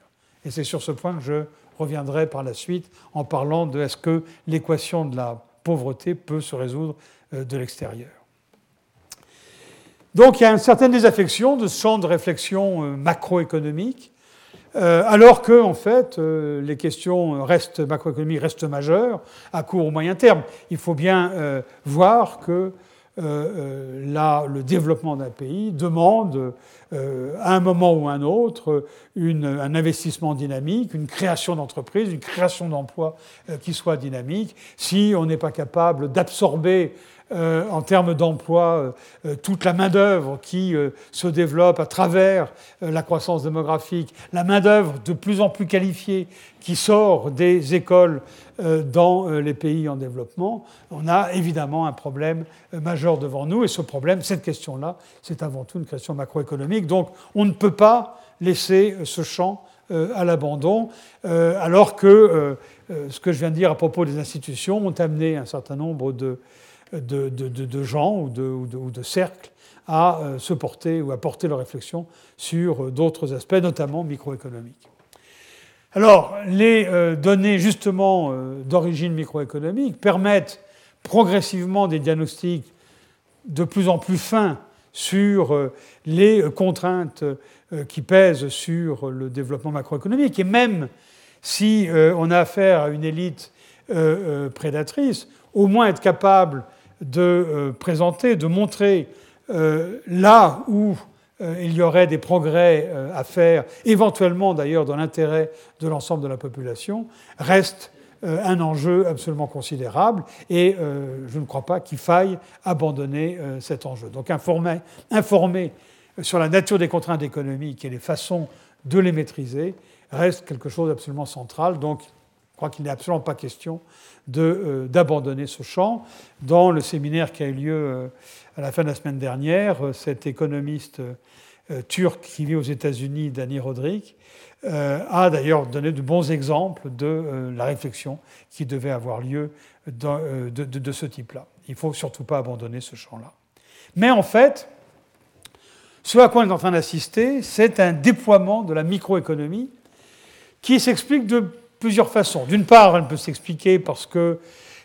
Et c'est sur ce point que je reviendrai par la suite en parlant de est-ce que l'équation de la pauvreté peut se résoudre de l'extérieur. Donc il y a une certaine désaffection de ce champ de réflexion macroéconomique, euh, alors que en fait euh, les questions macroéconomiques restent majeures à court ou moyen terme. Il faut bien voir que le développement d'un pays demande à un moment ou à un autre un investissement dynamique, une création d'entreprises, une création d'emplois qui soit dynamique. Si on n'est pas capable d'absorber euh, en termes d'emploi euh, euh, toute la main-d'œuvre qui se développe à travers la croissance démographique, la main-d'œuvre de plus en plus qualifiée qui sort des écoles dans les pays en développement, on a évidemment un problème majeur devant nous. Et ce problème, cette question-là, c'est avant tout une question macroéconomique. Donc on ne peut pas laisser ce champ à l'abandon, alors que ce que je viens de dire à propos des institutions ont amené un certain nombre de de, gens ou de, cercles à euh, se porter ou à porter leur réflexion sur euh, d'autres aspects, notamment microéconomiques. Alors, les euh, données justement d'origine microéconomique permettent progressivement des diagnostics de plus en plus fins sur les contraintes qui pèsent sur le développement macroéconomique. Et même si on a affaire à une élite prédatrice, au moins être capable de euh, présenter, de montrer euh, là où euh, il y aurait des progrès à faire, éventuellement d'ailleurs dans l'intérêt de l'ensemble de la population, reste un enjeu absolument considérable et je ne crois pas qu'il faille abandonner cet enjeu. Donc informer, informer, sur la nature des contraintes économiques et les façons de les maîtriser reste quelque chose d'absolument central. Crois qu'il n'est absolument pas question euh, d'abandonner ce champ. Dans le séminaire qui a eu lieu euh, à la fin de la semaine dernière, euh, cet économiste turc qui vit aux États-Unis, Dani Rodrik, a d'ailleurs donné de bons exemples de la réflexion qui devait avoir lieu de, de ce type-là. Il ne faut surtout pas abandonner ce champ-là. Mais en fait, Ce à quoi on est en train d'assister, c'est un déploiement de la microéconomie qui s'explique de plusieurs façons. D'une part, elle peut s'expliquer parce qu'il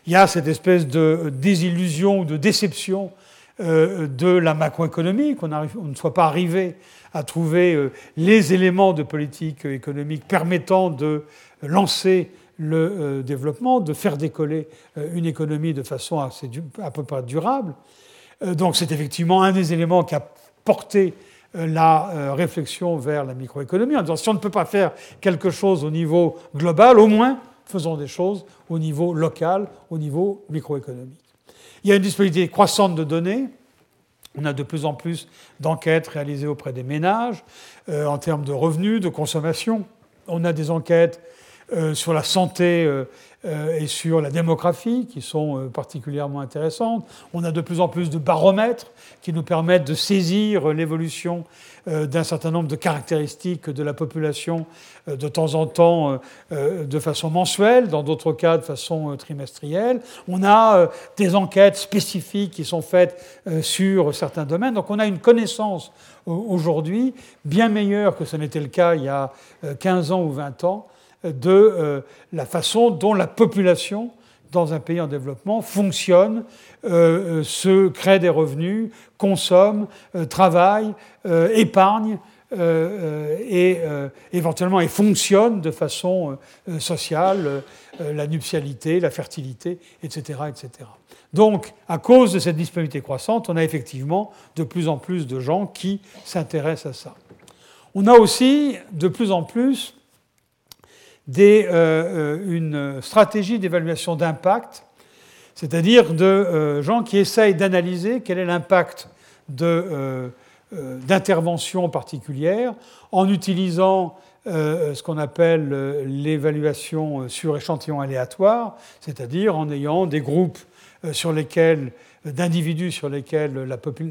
y a cette espèce de désillusion ou de déception euh, de la macroéconomie, qu'on ne soit pas arrivé à trouver euh, les éléments de politique économique permettant de lancer le euh, développement, de faire décoller une économie de façon assez, à peu près durable. Donc c'est effectivement un des éléments qui a porté la réflexion vers la microéconomie en disant si on ne peut pas faire quelque chose au niveau global, au moins faisons des choses au niveau local, au niveau microéconomique. Il y a une disponibilité croissante de données. On a de plus en plus d'enquêtes réalisées auprès des ménages euh, en termes de revenus, de consommation. On a des enquêtes euh, sur la santé euh, et sur la démographie qui sont particulièrement intéressantes. On a de plus en plus de baromètres qui nous permettent de saisir l'évolution euh, d'un certain nombre de caractéristiques de la population euh, de temps en temps euh, de façon mensuelle, dans d'autres cas de façon trimestrielle. On a des enquêtes spécifiques qui sont faites sur certains domaines. Donc on a une connaissance aujourd'hui bien meilleure que ce n'était le cas il y a 15 ans ou 20 ans de la façon dont la population dans un pays en développement fonctionne, euh, euh, se crée des revenus, consomme, euh, travaille, épargne et éventuellement fonctionne de façon sociale, la nuptialité, la fertilité, etc., etc. Donc, à cause de cette disponibilité croissante, on a effectivement de plus en plus de gens qui s'intéressent à ça. On a aussi de plus en plus des, euh, euh, une stratégie d'évaluation d'impact, c'est-à-dire de euh, gens qui essayent d'analyser quel est l'impact d'interventions particulières en utilisant ce qu'on appelle l'évaluation sur échantillon aléatoire, c'est-à-dire en ayant des groupes sur lesquels d'individus sur lesquels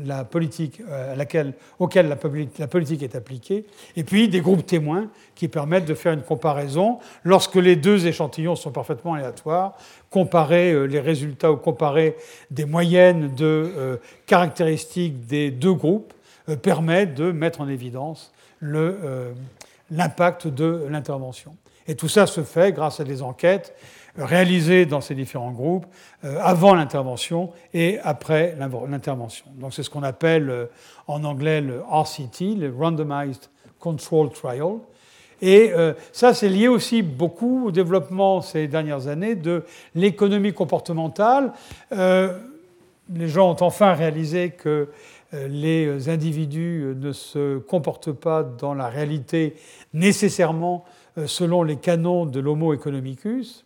la, politique, euh, laquelle, auxquels la, politique est appliquée, et puis des groupes témoins qui permettent de faire une comparaison lorsque les deux échantillons sont parfaitement aléatoires, comparer euh, les résultats ou comparer des moyennes de euh, caractéristiques des deux groupes permet de mettre en évidence l'impact de l'intervention. Et tout ça se fait grâce à des enquêtes réalisé dans ces différents groupes euh, avant l'intervention et après l'intervention. Donc c'est ce qu'on appelle euh, en anglais le RCT, le Randomized Control Trial. Et euh, ça, c'est lié aussi beaucoup au développement ces dernières années de l'économie comportementale. les gens ont enfin réalisé que les individus ne se comportent pas dans la réalité nécessairement selon les canons de l'homo economicus,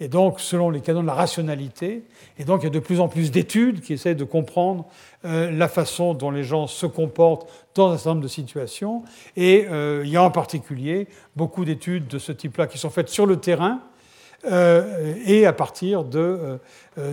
et donc selon les canons de la rationalité. Et donc il y a de plus en plus d'études qui essaient de comprendre euh, la façon dont les gens se comportent dans un certain nombre de situations. Et euh, il y a en particulier beaucoup d'études de ce type-là qui sont faites sur le terrain. Euh, et à partir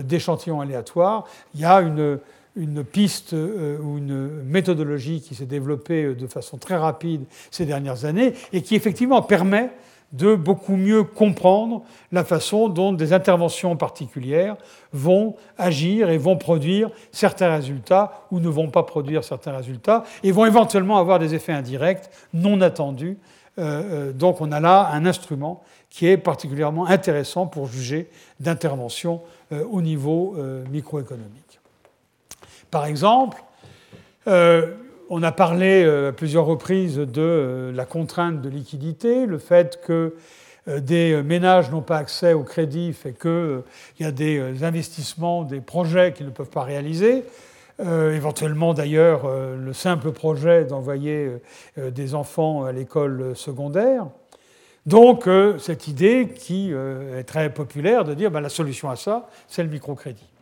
d'échantillons aléatoires, il y a une, une piste ou une méthodologie qui s'est développée de façon très rapide ces dernières années et qui effectivement permet de beaucoup mieux comprendre la façon dont des interventions particulières vont agir et vont produire certains résultats ou ne vont pas produire certains résultats et vont éventuellement avoir des effets indirects non attendus. Euh, euh, donc on a là un instrument qui est particulièrement intéressant pour juger d'interventions euh, au niveau microéconomique. Par exemple, on a parlé euh, à plusieurs reprises de euh, la contrainte de liquidité, le fait que euh, des ménages n'ont pas accès au crédit fait qu'il y a des investissements, des projets qu'ils ne peuvent pas réaliser. éventuellement d'ailleurs le simple projet d'envoyer des enfants à l'école secondaire. Donc cette idée qui est très populaire de dire ben, la solution à ça, c'est le microcrédit.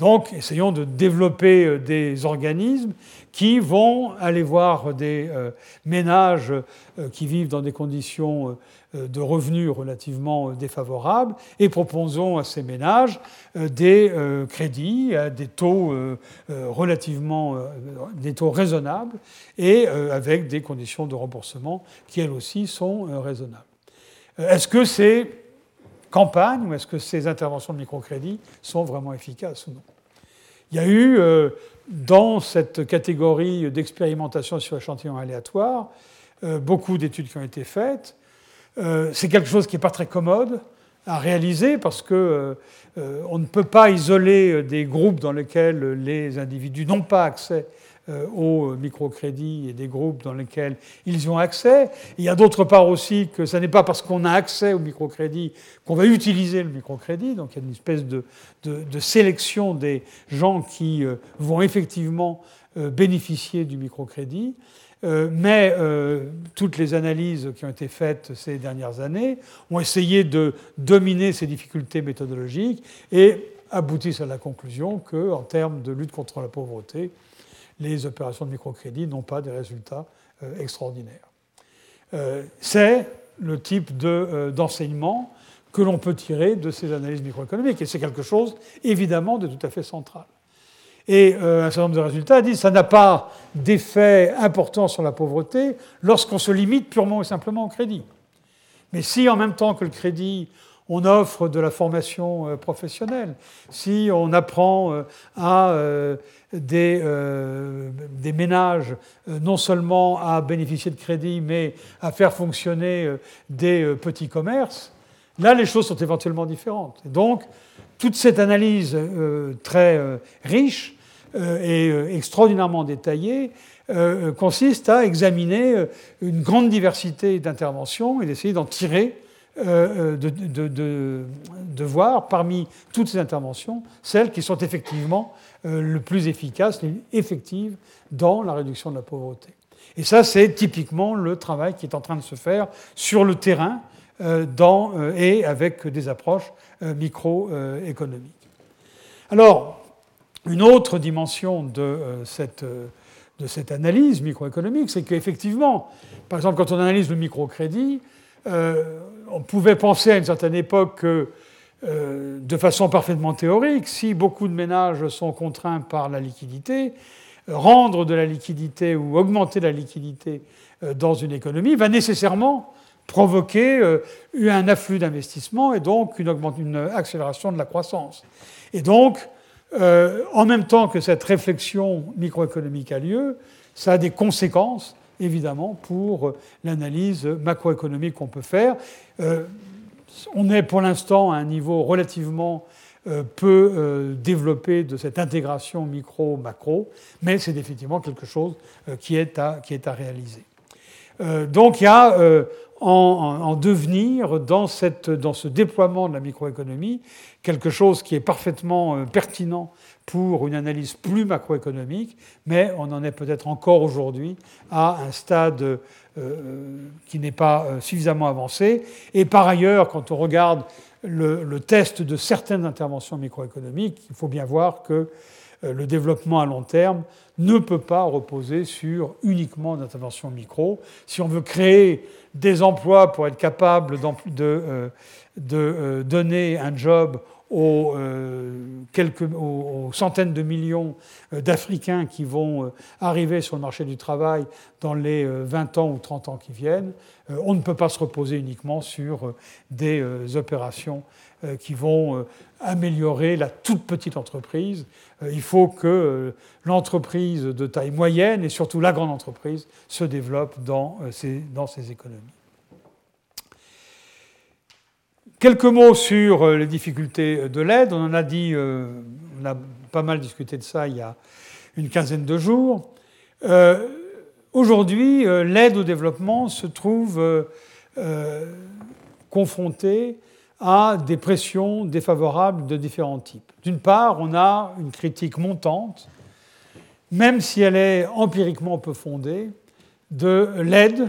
Donc, essayons de développer euh, des organismes qui vont aller voir des euh, ménages euh, qui vivent dans des conditions de revenus relativement défavorables et proposons à ces ménages des crédits à des taux relativement des taux raisonnables et avec des conditions de remboursement qui elles aussi sont raisonnables. Est-ce que c'est campagne ou est-ce que ces interventions de microcrédit sont vraiment efficaces ou non Il y a eu, dans cette catégorie d'expérimentation sur échantillons aléatoires, beaucoup d'études qui ont été faites. C'est quelque chose qui n'est pas très commode à réaliser parce que on ne peut pas isoler des groupes dans lesquels les individus n'ont pas accès euh, au microcrédit et des groupes dans lesquels ils ont accès. Il y a d'autre part aussi que ce n'est pas parce qu'on a accès au microcrédit qu'on va utiliser le microcrédit. Donc il y a une espèce de, sélection des gens qui euh, vont effectivement euh, bénéficier du microcrédit. mais toutes les analyses qui ont été faites ces dernières années ont essayé de dominer ces difficultés méthodologiques et aboutissent à la conclusion qu'en termes de lutte contre la pauvreté, les opérations de microcrédit n'ont pas des résultats euh, extraordinaires. Euh, c'est le type euh, d'enseignement que l'on peut tirer de ces analyses microéconomiques. Et c'est quelque chose, évidemment, de tout à fait central. Et un certain nombre de résultats disent que ça n'a pas d'effet important sur la pauvreté lorsqu'on se limite purement et simplement au crédit. Mais si en même temps que le crédit, on offre de la formation professionnelle, si on apprend à des, euh, des ménages euh, non seulement à bénéficier de crédit, mais à faire fonctionner euh, des petits commerces, là les choses sont éventuellement différentes. donc, toute cette analyse très riche et extraordinairement détaillée consiste à examiner une grande diversité d'interventions et d'essayer d'en tirer de, de, de, voir parmi toutes ces interventions celles qui sont effectivement euh, le plus efficace, effective dans la réduction de la pauvreté. Et ça, c'est typiquement le travail qui est en train de se faire sur le terrain euh, dans, euh, et avec des approches microéconomiques. Alors, une autre dimension de cette, de cette analyse microéconomique, c'est qu'effectivement, par exemple, quand on analyse le microcrédit, on pouvait penser à une certaine époque que euh, de façon parfaitement théorique, si beaucoup de ménages sont contraints par la liquidité, rendre de la liquidité ou augmenter la liquidité euh, dans une économie va nécessairement provoquer euh, un afflux d'investissement et donc une, accélération de la croissance. Et donc, en même temps que cette réflexion microéconomique a lieu, ça a des conséquences, évidemment, pour l'analyse macroéconomique qu'on peut faire on est pour l'instant à un niveau relativement euh, peu euh, développé de cette intégration micro-macro, mais c'est définitivement quelque chose euh, qui, est à, réaliser. donc il y a en, devenir dans, ce déploiement de la microéconomie quelque chose qui est parfaitement pertinent pour une analyse plus macroéconomique, mais on en est peut-être encore aujourd'hui à un stade euh, qui n'est pas euh, suffisamment avancé. Et par ailleurs, quand on regarde le, test de certaines interventions microéconomiques, il faut bien voir que euh, le développement à long terme ne peut pas reposer sur uniquement d'interventions micro. Si on veut créer des emplois pour être capable de, de donner un job aux, euh, centaines de millions euh, d'Africains qui vont euh, arriver sur le marché du travail dans les 20 ans ou 30 ans qui viennent, on ne peut pas se reposer uniquement sur des opérations qui vont améliorer la toute petite entreprise. Il faut que l'entreprise de taille moyenne et surtout la grande entreprise se développe dans ces économies. Quelques mots sur euh, les difficultés de l'aide. On en a dit, euh, on a pas mal discuté de ça il y a une quinzaine de jours. Euh, aujourd'hui, l'aide au développement se trouve confrontée à des pressions défavorables de différents types. D'une part, on a une critique montante, même si elle est empiriquement peu fondée, de l'aide euh,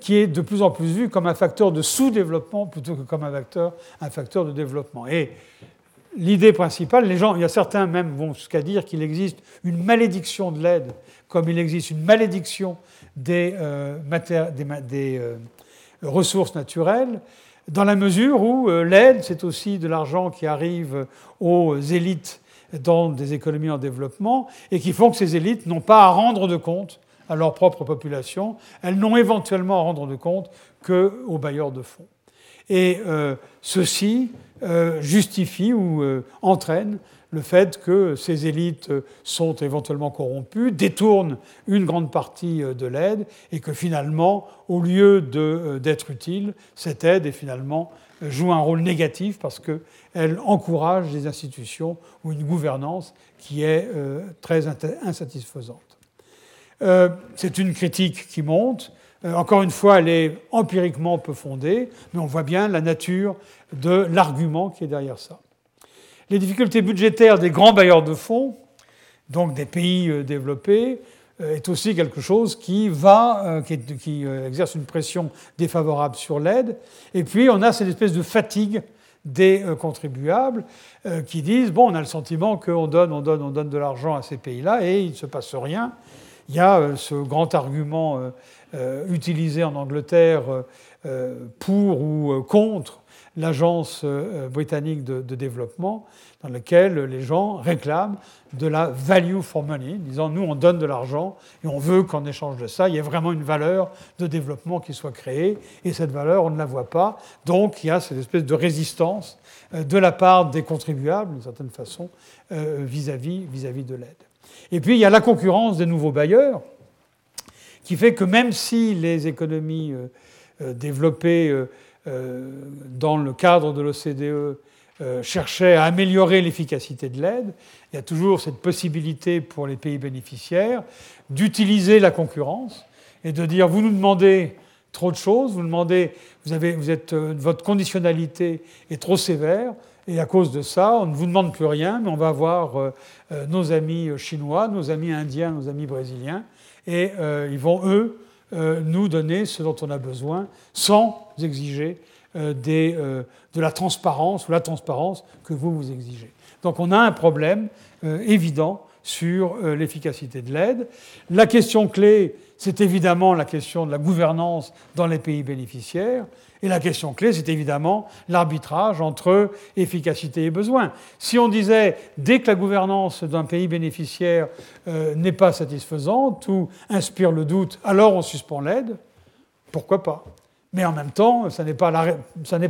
qui est de plus en plus vu comme un facteur de sous-développement plutôt que comme un facteur, un facteur de développement. Et l'idée principale, les gens, il y a certains même vont jusqu'à dire qu'il existe une malédiction de l'aide, comme il existe une malédiction des, euh, euh, ressources naturelles, dans la mesure où l'aide, c'est aussi de l'argent qui arrive aux élites dans des économies en développement et qui font que ces élites n'ont pas à rendre de compte à leur propre population, elles n'ont éventuellement à rendre de compte qu'aux bailleurs de fonds. Et euh, ceci justifie ou entraîne le fait que ces élites sont éventuellement corrompues, détournent une grande partie de l'aide et que finalement, au lieu d'être utile, cette aide est finalement joue un rôle négatif parce qu'elle encourage des institutions ou une gouvernance qui est euh, très insatisfaisante. Euh, c'est une critique qui monte. Euh, encore une fois, elle est empiriquement peu fondée, mais on voit bien la nature de l'argument qui est derrière ça. Les difficultés budgétaires des grands bailleurs de fonds, donc des pays développés, est aussi quelque chose qui va, qui, exerce une pression défavorable sur l'aide. Et puis on a cette espèce de fatigue des contribuables qui disent bon, on a le sentiment qu'on donne, on donne, on donne de l'argent à ces pays-là et il ne se passe rien. Il y a ce grand argument utilisé en Angleterre pour ou contre l'agence britannique de, développement, dans laquelle les gens réclament de la value for money, disant nous on donne de l'argent et on veut qu'en échange de ça, il y ait vraiment une valeur de développement qui soit créée, et cette valeur on ne la voit pas. Donc il y a cette espèce de résistance euh, de la part des contribuables, d'une certaine façon, euh, vis-à-vis vis -vis de l'aide. Et puis il y a la concurrence des nouveaux bailleurs, qui fait que même si les économies euh, développées dans le cadre de l'OCDE euh, cherchait à améliorer l'efficacité de l'aide, il y a toujours cette possibilité pour les pays bénéficiaires d'utiliser la concurrence et de dire vous nous demandez trop de choses, vous demandez, vous avez, êtes, euh, votre conditionnalité est trop sévère, et à cause de ça, on ne vous demande plus rien, mais on va avoir euh, nos amis chinois, nos amis indiens, nos amis brésiliens, et ils vont, eux, nous donner ce dont on a besoin sans exiger euh, euh, de la transparence ou la transparence que vous vous exigez. Donc on a un problème euh, évident sur l'efficacité de l'aide. La question clé, c'est évidemment la question de la gouvernance dans les pays bénéficiaires. Et la question clé, c'est évidemment l'arbitrage entre efficacité et besoin. Si on disait, dès que la gouvernance d'un pays bénéficiaire n'est pas satisfaisante ou inspire le doute, alors on suspend l'aide, pourquoi pas? Mais en même temps, ce n'est pas,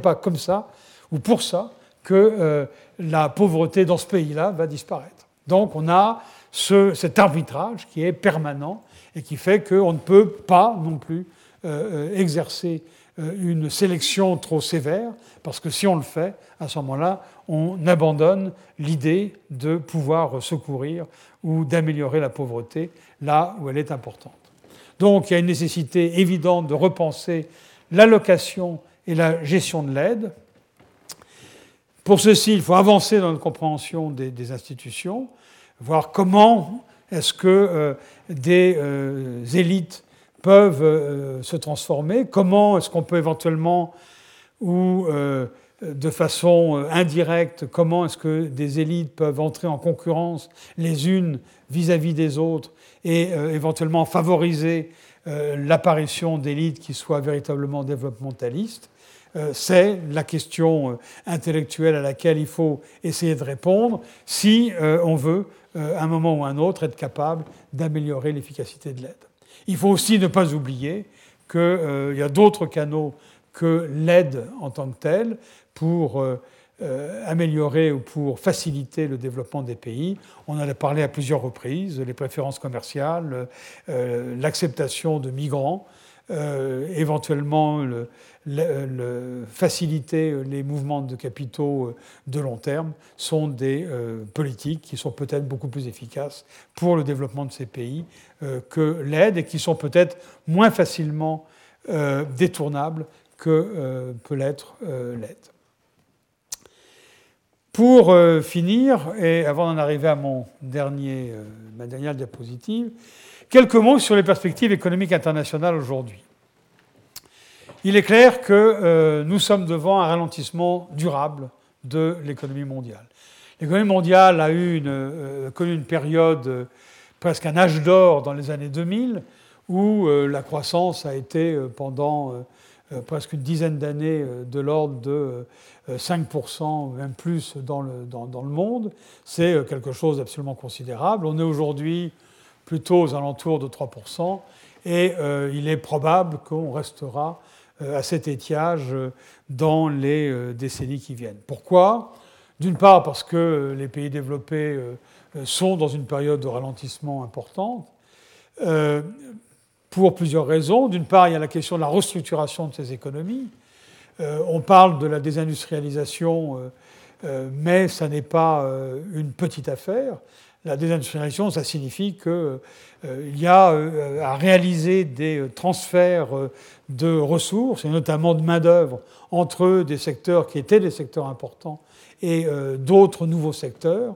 pas, comme ça ou pour ça que euh, la pauvreté dans ce pays-là va disparaître. Donc on a ce, cet arbitrage qui est permanent et qui fait qu'on ne peut pas non plus euh, euh, exercer une sélection trop sévère, parce que si on le fait, à ce moment-là, on abandonne l'idée de pouvoir secourir ou d'améliorer la pauvreté là où elle est importante. Donc il y a une nécessité évidente de repenser l'allocation et la gestion de l'aide. Pour ceci, il faut avancer dans la compréhension des, institutions, voir comment est-ce que euh, des euh, élites peuvent euh, se transformer, comment est-ce qu'on peut éventuellement, ou de façon indirecte, comment est-ce que des élites peuvent entrer en concurrence les unes vis-à-vis -vis des autres et éventuellement favoriser euh, l'apparition d'élites qui soient véritablement développementalistes? Euh, c'est la question euh, intellectuelle à laquelle il faut essayer de répondre si on veut, à un moment ou à un autre, être capable d'améliorer l'efficacité de l'aide. Il faut aussi ne pas oublier qu'il y a d'autres canaux que l'aide en tant que telle pour euh, améliorer ou pour faciliter le développement des pays. On en a parlé à plusieurs reprises, les préférences commerciales, euh, l'acceptation de migrants, euh, éventuellement le, faciliter les mouvements de capitaux de long terme sont des politiques qui sont peut-être beaucoup plus efficaces pour le développement de ces pays que l'aide et qui sont peut-être moins facilement détournables que peut l'être l'aide. Pour euh, finir, et avant d'en arriver à mon dernier, euh, ma dernière diapositive, quelques mots sur les perspectives économiques internationales aujourd'hui. Il est clair que euh, nous sommes devant un ralentissement durable de l'économie mondiale. L'économie mondiale a eu une, connu une période, presque un âge d'or dans les années 2000, où la croissance a été pendant presque une dizaine d'années de l'ordre de 5%, même plus dans le, dans, le monde, c'est euh, quelque chose d'absolument considérable. On est aujourd'hui plutôt aux alentours de 3%, et euh, il est probable qu'on restera à cet étiage dans les décennies qui viennent. Pourquoi? D'une part parce que les pays développés sont dans une période de ralentissement importante, pour plusieurs raisons. D'une part, il y a la question de la restructuration de ces économies. on parle de la désindustrialisation, mais ça n'est pas une petite affaire. La désindustrialisation, ça signifie qu'il euh, y a euh, à réaliser des transferts euh, de ressources, et notamment de main-d'œuvre, entre des secteurs qui étaient des secteurs importants et d'autres nouveaux secteurs.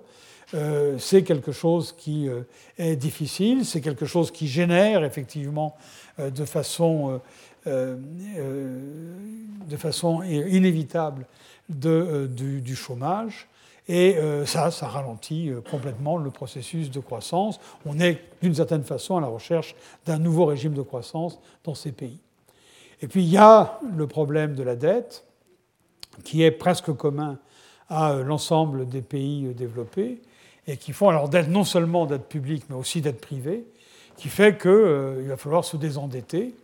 c'est quelque chose qui est difficile, c'est quelque chose qui génère effectivement de façon, de façon inévitable du, chômage. Et euh, ça, ça ralentit euh, complètement le processus de croissance. On est d'une certaine façon à la recherche d'un nouveau régime de croissance dans ces pays. Et puis il y a le problème de la dette, qui est presque commun à euh, l'ensemble des pays développés, et qui font alors dette non seulement dette publique, mais aussi dette privée, qui fait qu'il va falloir se désendetter.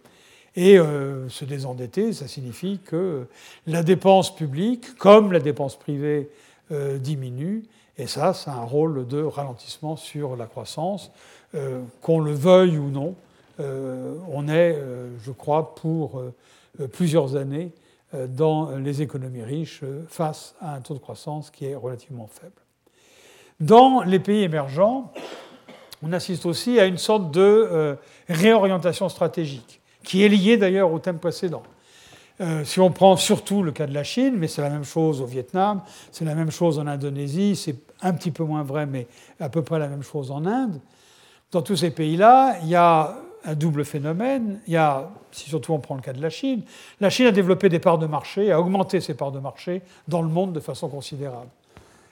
Et se désendetter, ça signifie que la dépense publique, comme la dépense privée, euh, diminue. Et ça, c'est un rôle de ralentissement sur la croissance. Euh, qu'on le veuille ou non, euh, on est, je crois, pour plusieurs années dans les économies riches face à un taux de croissance qui est relativement faible. Dans les pays émergents, on assiste aussi à une sorte de réorientation stratégique, qui est liée d'ailleurs au thème précédent. Euh, si on prend surtout le cas de la Chine, mais c'est la même chose au Vietnam, c'est la même chose en Indonésie, c'est un petit peu moins vrai, mais à peu près la même chose en Inde. Dans tous ces pays-là, il y a un double phénomène. Il y a, si surtout on prend le cas de la Chine, la Chine a développé des parts de marché, a augmenté ses parts de marché dans le monde de façon considérable.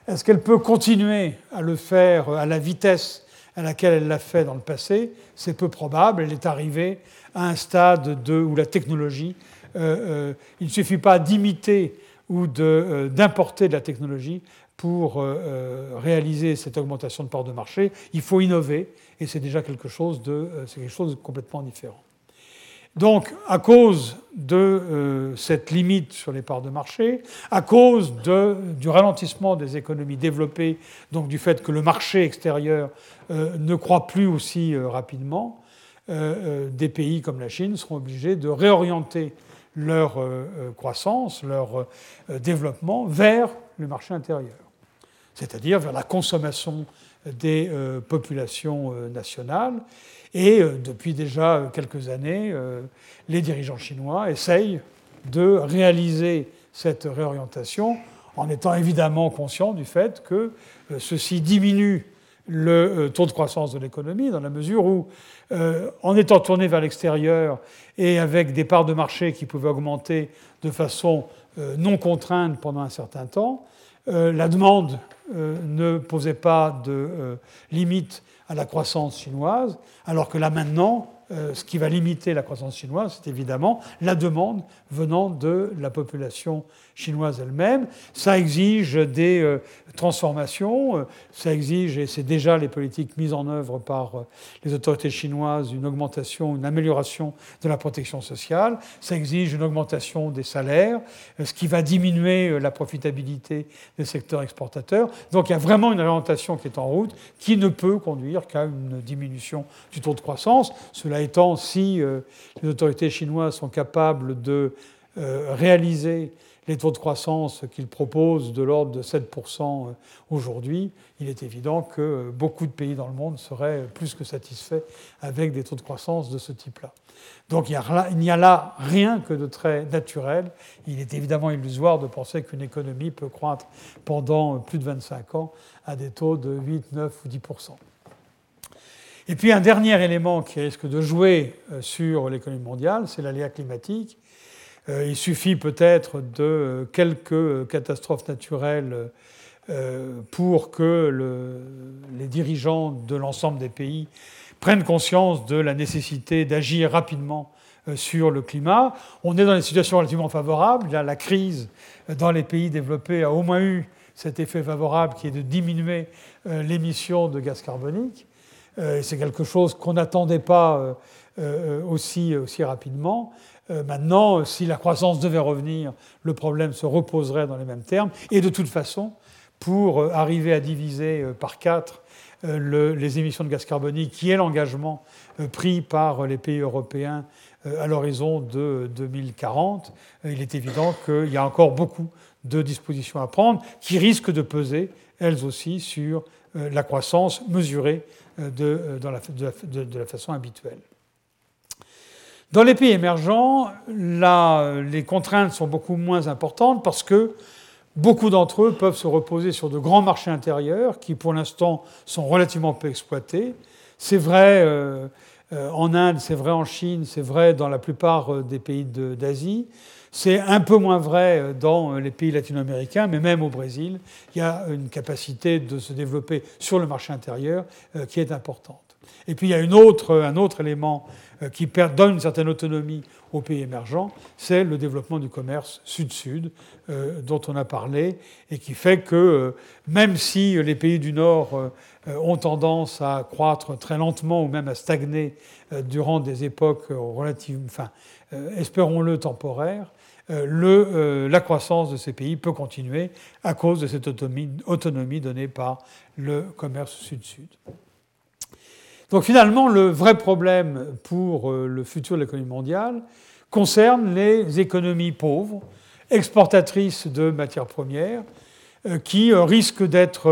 Est-ce qu'elle peut continuer à le faire à la vitesse à laquelle elle l'a fait dans le passé? C'est peu probable. Elle est arrivée à un stade de, où la technologie euh, euh, il ne suffit pas d'imiter ou euh, d'importer de, la technologie pour réaliser cette augmentation de part de marché. Il faut innover et c'est déjà quelque chose de, complètement différent. Donc, à cause de cette limite sur les parts de marché, à cause du ralentissement des économies développées, donc du fait que le marché extérieur ne croît plus aussi rapidement, des pays comme la Chine seront obligés de réorienter leur euh, euh, croissance, leur euh, développement vers le marché intérieur, c'est-à-dire vers la consommation des populations nationales. Et depuis déjà quelques années, les dirigeants chinois essayent de réaliser cette réorientation en étant évidemment conscients du fait que ceci diminue le taux de croissance de l'économie, dans la mesure où, en étant tourné vers l'extérieur, et avec des parts de marché qui pouvaient augmenter de façon euh, non contrainte pendant un certain temps. Euh, la demande euh, ne posait pas de limite à la croissance chinoise, alors que là maintenant, ce qui va limiter la croissance chinoise, c'est évidemment la demande venant de la population chinoise elle-même. Ça exige des euh, transformations, euh, ça exige, et c'est déjà les politiques mises en œuvre par euh, les autorités chinoises, une augmentation, une amélioration de la protection sociale, ça exige une augmentation des salaires, ce qui va diminuer la profitabilité des secteurs exportateurs. Donc il y a vraiment une orientation qui est en route, qui ne peut conduire qu'à une diminution du taux de croissance. Étant, si les autorités chinoises sont capables de réaliser les taux de croissance qu'il propose de l'ordre de 7% euh, aujourd'hui, il est évident que euh, beaucoup de pays dans le monde seraient plus que satisfaits avec des taux de croissance de ce type-là. Donc il n'y a, là rien que de très naturel. Il est évidemment illusoire de penser qu'une économie peut croître pendant plus de 25 ans à des taux de 8, 9 ou 10%. Et puis un dernier élément qui risque de jouer euh, sur l'économie mondiale, c'est l'aléa climatique. Euh, il suffit peut-être de quelques catastrophes naturelles euh, pour que les dirigeants de l'ensemble des pays prennent conscience de la nécessité d'agir rapidement euh, sur le climat. On est dans des situations relativement favorables. la crise dans les pays développés a au moins eu cet effet favorable qui est de diminuer l'émission de gaz carbonique. C'est quelque chose qu'on n'attendait pas aussi, aussi rapidement. maintenant, si la croissance devait revenir, le problème se reposerait dans les mêmes termes. Et de toute façon, pour arriver à diviser par quatre les émissions de gaz carbonique, qui est l'engagement pris par les pays européens à l'horizon de 2040, il est évident qu'il y a encore beaucoup de dispositions à prendre qui risquent de peser, elles aussi, sur euh, la croissance mesurée euh, de, euh, de, la, façon habituelle. Dans les pays émergents, là, les contraintes sont beaucoup moins importantes parce que beaucoup d'entre eux peuvent se reposer sur de grands marchés intérieurs qui, pour l'instant, sont relativement peu exploités. C'est vrai en Inde, c'est vrai en Chine, c'est vrai dans la plupart des pays d'Asie. C'est un peu moins vrai euh, dans euh, les pays latino-américains, mais même au Brésil, il y a une capacité de se développer sur le marché intérieur euh, qui est importante. Et puis il y a un autre élément qui donne une certaine autonomie aux pays émergents, c'est le développement du commerce sud-sud dont on a parlé et qui fait que même si les pays du Nord ont tendance à croître très lentement ou même à stagner durant des époques relatives, enfin, espérons-le temporaires, le, euh, la croissance de ces pays peut continuer à cause de cette autonomie, autonomie donnée par le commerce sud-sud. Donc finalement, le vrai problème pour euh, le futur de l'économie mondiale concerne les économies pauvres, exportatrices de matières premières, qui risquent d'être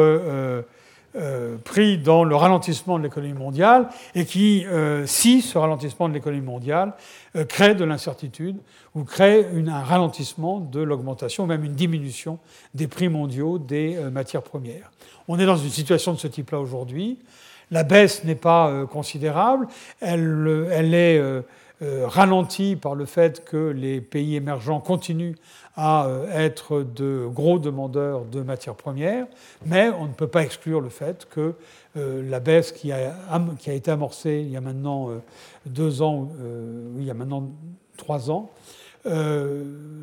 euh, pris dans le ralentissement de l'économie mondiale et qui, euh, si ce ralentissement de l'économie mondiale euh, crée de l'incertitude ou crée un ralentissement de l'augmentation, même une diminution des prix mondiaux des matières premières. On est dans une situation de ce type-là aujourd'hui. La baisse n'est pas considérable, elle, elle est ralentie par le fait que les pays émergents continuent à euh, être de gros demandeurs de matières premières, mais on ne peut pas exclure le fait que euh, la baisse qui a, été amorcée il y a maintenant euh, deux ans, il y a maintenant trois ans,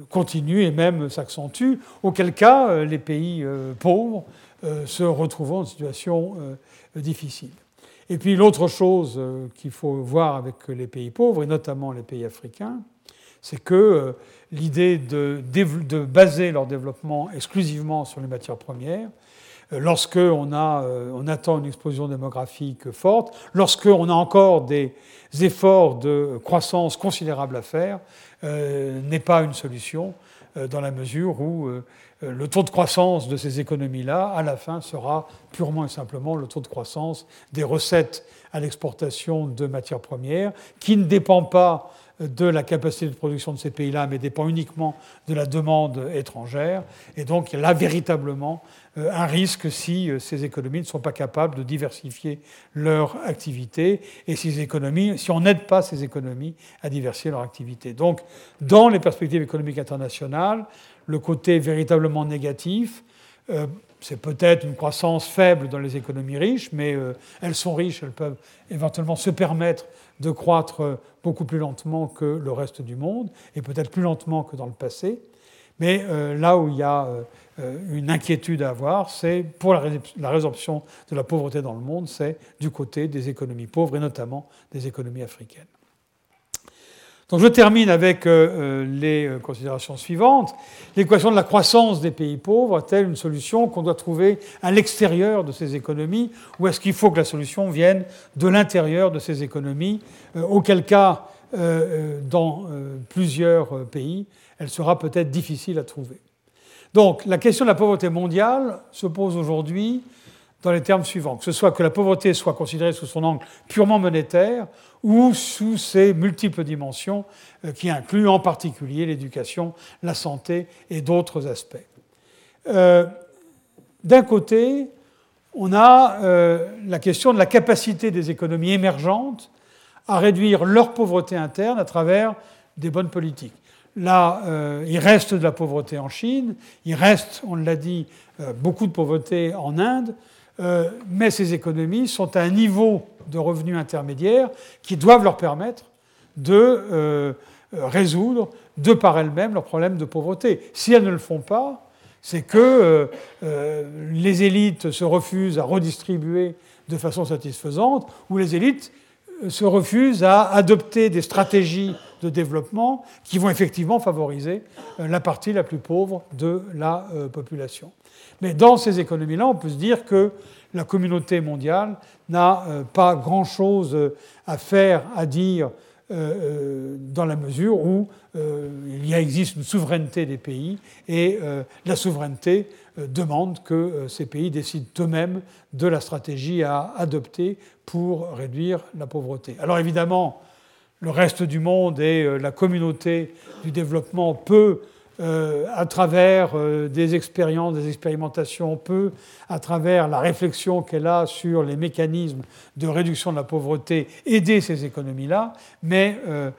continue et même s'accentue, auquel cas les pays pauvres se retrouveront en situation difficile. Et puis l'autre chose qu'il faut voir avec les pays pauvres, et notamment les pays africains, c'est que l'idée de, baser leur développement exclusivement sur les matières premières, euh, lorsque on, a, euh, on attend une explosion démographique forte, lorsque on a encore des efforts de croissance considérables à faire, euh, n'est pas une solution dans la mesure où le taux de croissance de ces économies-là, à la fin, sera purement et simplement le taux de croissance des recettes à l'exportation de matières premières, qui ne dépend pas de la capacité de production de ces pays-là, mais dépend uniquement de la demande étrangère. Et donc, il y a là véritablement euh, un risque si euh, ces économies ne sont pas capables de diversifier leur activité et si, économies, si on n'aide pas ces économies à diversifier leur activité. Donc, dans les perspectives économiques internationales, le côté véritablement négatif, euh, c'est peut-être une croissance faible dans les économies riches, mais elles sont riches, elles peuvent éventuellement se permettre de croître beaucoup plus lentement que le reste du monde, et peut-être plus lentement que dans le passé. Mais euh, là où il y a euh, une inquiétude à avoir, c'est pour la, résorption de la pauvreté dans le monde, c'est du côté des économies pauvres, et notamment des économies africaines. Donc je termine avec euh, les considérations suivantes. L'équation de la croissance des pays pauvres est-elle une solution qu'on doit trouver à l'extérieur de ces économies ou est-ce qu'il faut que la solution vienne de l'intérieur de ces économies Auquel cas, dans plusieurs pays, elle sera peut-être difficile à trouver. Donc la question de la pauvreté mondiale se pose aujourd'hui dans les termes suivants, que ce soit que la pauvreté soit considérée sous son angle purement monétaire ou sous ses multiples dimensions euh, qui incluent en particulier l'éducation, la santé et d'autres aspects. Euh, d'un côté, on a euh, la question de la capacité des économies émergentes à réduire leur pauvreté interne à travers des bonnes politiques. Là, il reste de la pauvreté en Chine, il reste, on l'a dit, beaucoup de pauvreté en Inde, euh, mais ces économies sont à un niveau de revenus intermédiaire qui doivent leur permettre de euh, résoudre de par elles-mêmes leurs problèmes de pauvreté. Si elles ne le font pas, C'est que les élites se refusent à redistribuer de façon satisfaisante, ou les élites se refusent à adopter des stratégies de développement qui vont effectivement favoriser la partie la plus pauvre de la population. Mais dans ces économies-là, on peut se dire que la communauté mondiale n'a euh, pas grand-chose euh, à faire, à dire, euh, dans la mesure où il y existe une souveraineté des pays et la souveraineté demande que ces pays décident eux-mêmes de la stratégie à adopter pour réduire la pauvreté. Alors évidemment, le reste du monde et la communauté du développement peut euh, à travers euh, des expériences, des expérimentations, peut, à travers la réflexion qu'elle a sur les mécanismes de réduction de la pauvreté, aider ces économies-là, mais euh,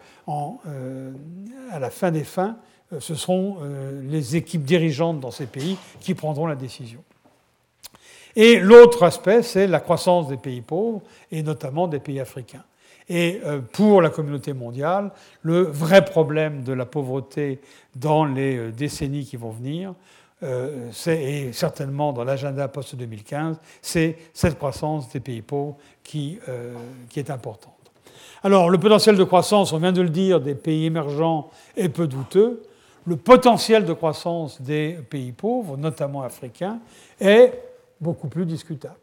à la fin des fins, ce seront les équipes dirigeantes dans ces pays qui prendront la décision. Et l'autre aspect, c'est la croissance des pays pauvres, et notamment des pays africains. Et euh, pour la communauté mondiale, le vrai problème de la pauvreté dans les euh, décennies qui vont venir, euh, et certainement dans l'agenda post-2015, c'est cette croissance des pays pauvres qui, qui est importante. Alors, le potentiel de croissance, on vient de le dire, des pays émergents est peu douteux. Le potentiel de croissance des pays pauvres, notamment africains, est beaucoup plus discutable.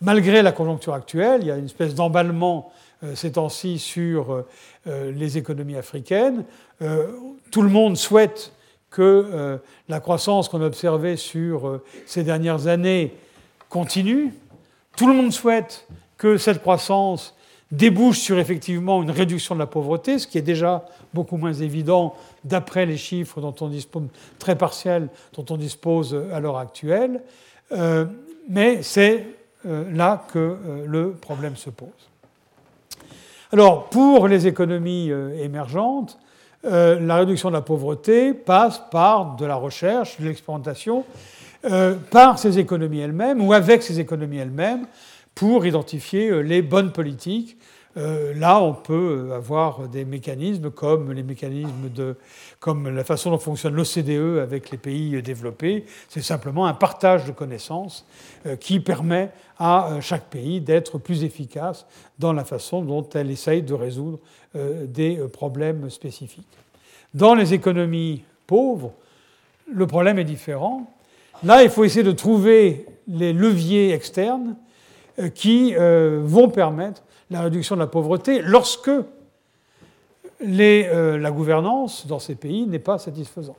Malgré la conjoncture actuelle, il y a une espèce d'emballement ces temps-ci sur euh, euh, les économies africaines. Tout le monde souhaite que la croissance qu'on a observée sur ces dernières années continue. Tout le monde souhaite que cette croissance débouche sur effectivement une réduction de la pauvreté, ce qui est déjà beaucoup moins évident d'après les chiffres dont on dispose, très partiels dont on dispose à l'heure actuelle. mais c'est là que le problème se pose. Alors, pour les économies euh, émergentes, euh, la réduction de la pauvreté passe par de la recherche, de l'expérimentation, euh, par ces économies elles-mêmes ou avec ces économies elles-mêmes pour identifier les bonnes politiques euh, là, on peut avoir des mécanismes comme les mécanismes de, comme la façon dont fonctionne l'OCDE avec les pays développés. C'est simplement un partage de connaissances euh, qui permet à euh, chaque pays d'être plus efficace dans la façon dont elle essaye de résoudre des problèmes spécifiques. Dans les économies pauvres, le problème est différent. Là, il faut essayer de trouver les leviers externes qui vont permettre la réduction de la pauvreté lorsque euh, la gouvernance dans ces pays n'est pas satisfaisante.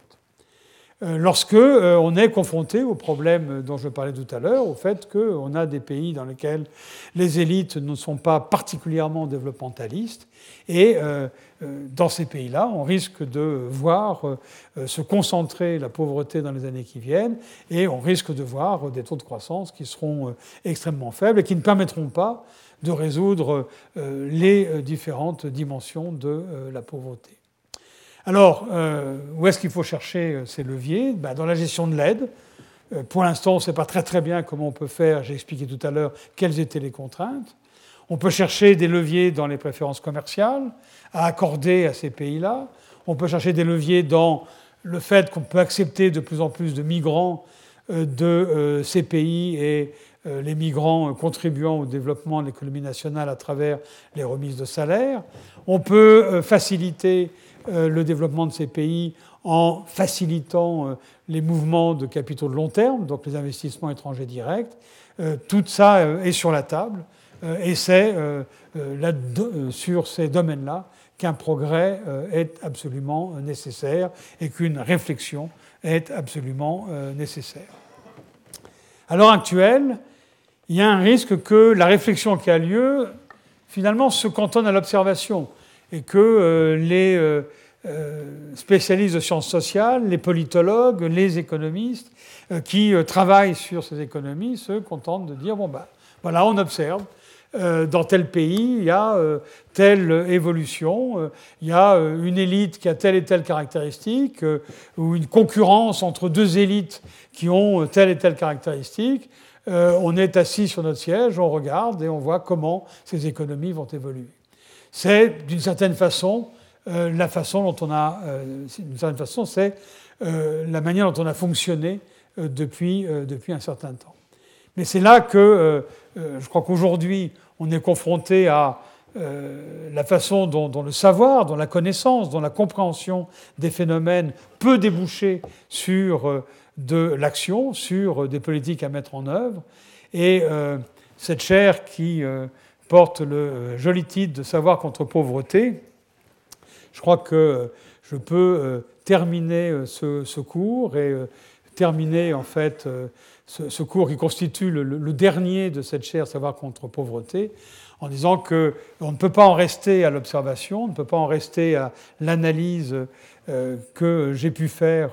Euh, lorsque euh, on est confronté au problème dont je parlais tout à l'heure, au fait qu'on a des pays dans lesquels les élites ne sont pas particulièrement développementalistes, et dans ces pays-là, on risque de voir se concentrer la pauvreté dans les années qui viennent, et on risque de voir des taux de croissance qui seront extrêmement faibles et qui ne permettront pas de résoudre euh, les euh, différentes dimensions de euh, la pauvreté. Alors, où est-ce qu'il faut chercher ces leviers? Ben, Dans la gestion de l'aide. Pour l'instant, on ne sait pas très très bien comment on peut faire. J'ai expliqué tout à l'heure quelles étaient les contraintes. On peut chercher des leviers dans les préférences commerciales à accorder à ces pays-là. On peut chercher des leviers dans le fait qu'on peut accepter de plus en plus de migrants de ces pays et les migrants contribuant au développement de l'économie nationale à travers les remises de salaire. On peut euh, faciliter euh, le développement de ces pays en facilitant les mouvements de capitaux de long terme, donc les investissements étrangers directs. Tout ça est sur la table et c'est sur ces domaines-là qu'un progrès est absolument nécessaire et qu'une réflexion est absolument nécessaire. À l'heure actuelle, il y a un risque que la réflexion qui a lieu, finalement, se cantonne à l'observation et que euh, les euh, euh, spécialistes de sciences sociales, les politologues, les économistes qui travaillent sur ces économies se contentent de dire bon, ben voilà, on observe. Dans tel pays, il y a telle évolution, il y a une élite qui a telle et telle caractéristique, ou une concurrence entre deux élites qui ont telle et telle caractéristique. Euh, on est assis sur notre siège, on regarde et on voit comment ces économies vont évoluer. C'est d'une certaine façon euh, la façon dont on a, euh, d'une certaine façon, c'est la manière dont on a fonctionné depuis, depuis un certain temps. Mais c'est là que je crois qu'aujourd'hui, on est confronté à la façon dont, dont, le savoir, dont la connaissance, dont la compréhension des phénomènes peut déboucher sur de l'action, sur des politiques à mettre en œuvre. Et cette chaire qui porte le joli titre de Savoir contre pauvreté, je crois que je peux euh, terminer euh, ce, cours et euh, terminer en fait ce, cours qui constitue le, dernier de cette chaire Savoir contre pauvreté en disant qu'on ne peut pas en rester à l'observation, on ne peut pas en rester à l'analyse que j'ai pu faire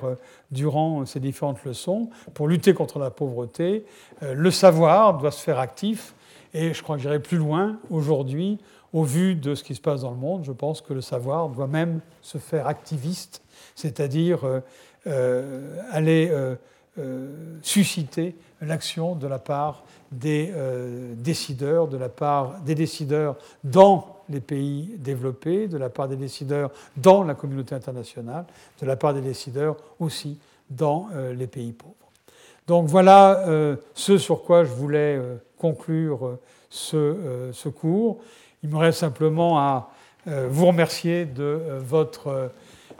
durant ces différentes leçons. Pour lutter contre la pauvreté, le savoir doit se faire actif et je crois que j'irai plus loin aujourd'hui au vu de ce qui se passe dans le monde, je pense que le savoir doit même se faire activiste, c'est-à-dire euh, euh, aller euh, susciter l'action de la part des décideurs, de la part des décideurs dans les pays développés, de la part des décideurs dans la communauté internationale, de la part des décideurs aussi dans les pays pauvres. Donc voilà ce sur quoi je voulais conclure ce, ce cours. Il me reste simplement à euh, vous remercier de euh, votre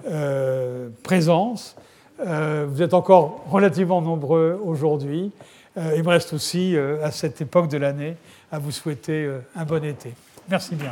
euh, présence. Vous êtes encore relativement nombreux aujourd'hui. Il me reste aussi, à cette époque de l'année, à vous souhaiter un bon été. Merci bien.